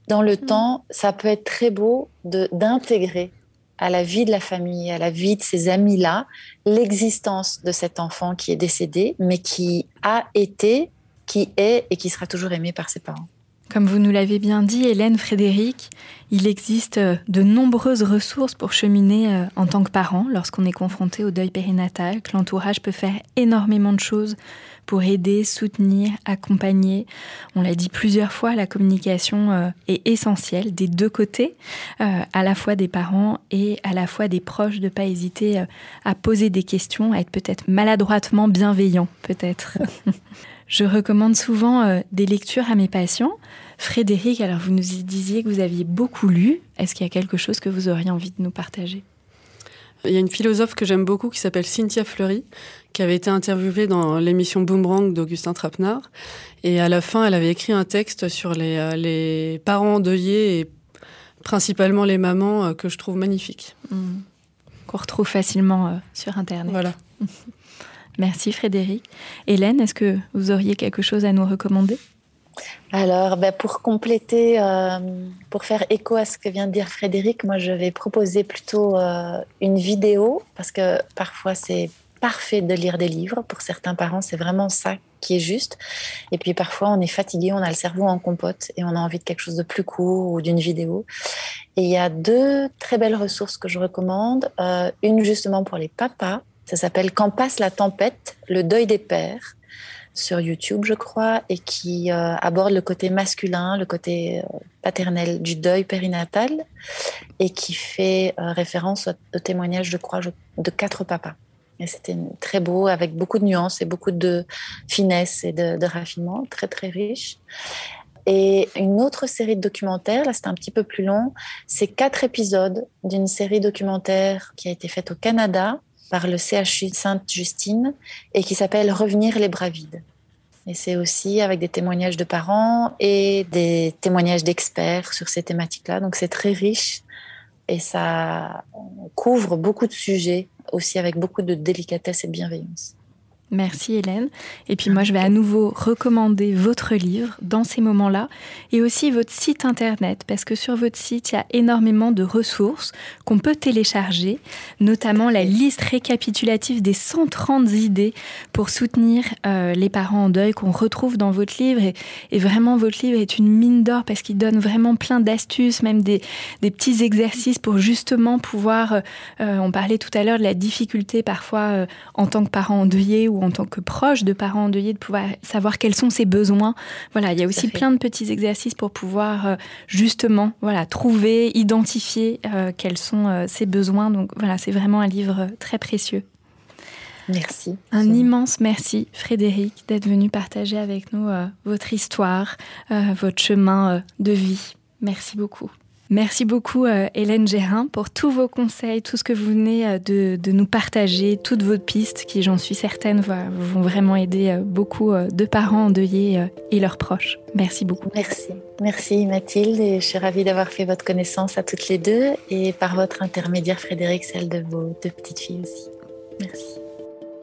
Dans le mmh. temps, ça peut être très beau d'intégrer à la vie de la famille, à la vie de ces amis-là, l'existence de cet enfant qui est décédé, mais qui a été, qui est et qui sera toujours aimé par ses parents. Comme vous nous l'avez bien dit, Hélène, Frédéric, il existe euh, de nombreuses ressources pour cheminer euh, en tant que parent lorsqu'on est confronté au deuil périnatal, que l'entourage peut faire énormément de choses pour aider, soutenir, accompagner. On l'a dit plusieurs fois, la communication euh, est essentielle des deux côtés, à la fois des parents et à la fois des proches, de ne pas hésiter à poser des questions, à être peut-être maladroitement bienveillant, peut-être. (laughs) Je recommande souvent euh, des lectures à mes patients. Frédéric, alors vous nous disiez que vous aviez beaucoup lu. Est-ce qu'il y a quelque chose que vous auriez envie de nous partager? Il y a une philosophe que j'aime beaucoup qui s'appelle Cynthia Fleury, qui avait été interviewée dans l'émission Boomerang d'Augustin Trapenard. Et à la fin, elle avait écrit un texte sur les, euh, les parents endeuillés et principalement les mamans euh, que je trouve magnifique. Mmh. Qu'on retrouve facilement sur Internet. Voilà. (laughs) Merci Frédéric. Hélène, est-ce que vous auriez quelque chose à nous recommander? Alors, ben, pour compléter, euh, pour faire écho à ce que vient de dire Frédéric, moi je vais proposer plutôt euh, une vidéo parce que parfois c'est parfait de lire des livres. Pour certains parents, c'est vraiment ça qui est juste. Et puis parfois, on est fatigué, on a le cerveau en compote et on a envie de quelque chose de plus court ou d'une vidéo. Et il y a deux très belles ressources que je recommande. Euh, une justement pour les papas ça s'appelle Quand passe la tempête, le deuil des pères sur YouTube, je crois, et qui euh, aborde le côté masculin, le côté euh, paternel du deuil périnatal, et qui fait euh, référence au, témoignage, je crois, de quatre papas. Et c'était très beau, avec beaucoup de nuances et beaucoup de finesse et de, de raffinement, très très riche. Et une autre série de documentaires, là c'est un petit peu plus long, c'est quatre épisodes d'une série documentaire qui a été faite au Canada, par le CHU Sainte-Justine et qui s'appelle Revenir les bras vides. Et c'est aussi avec des témoignages de parents et des témoignages d'experts sur ces thématiques-là. Donc c'est très riche et ça couvre beaucoup de sujets aussi avec beaucoup de délicatesse et de bienveillance. Merci Hélène. Et puis moi, je vais à nouveau recommander votre livre dans ces moments-là et aussi votre site internet parce que sur votre site, il y a énormément de ressources qu'on peut télécharger, notamment la liste récapitulative des 130 idées pour soutenir euh, les parents en deuil qu'on retrouve dans votre livre. Et, vraiment, votre livre est une mine d'or parce qu'il donne vraiment plein d'astuces, même des, petits exercices pour justement pouvoir, euh, euh, on parlait tout à l'heure de la difficulté parfois en tant que parent endeuillé ou en tant que proche de parents endeuillés de pouvoir savoir quels sont ses besoins. Voilà, il y a aussi plein de petits exercices pour pouvoir euh, justement voilà trouver, identifier euh, quels sont ses euh, besoins. Donc voilà, c'est vraiment un livre très précieux. Merci. Un immense merci, Frédéric, d'être venu partager avec nous votre histoire, votre chemin de vie. Merci beaucoup. Merci beaucoup euh, Hélène Gérin pour tous vos conseils, tout ce que vous venez euh, de, nous partager, toutes vos pistes qui, j'en suis certaine, vont vraiment aider euh, beaucoup de parents endeuillés et leurs proches. Merci beaucoup. Merci. Merci Mathilde et je suis ravie d'avoir fait votre connaissance à toutes les deux et par votre intermédiaire Frédéric, celle de vos deux petites filles aussi. Merci.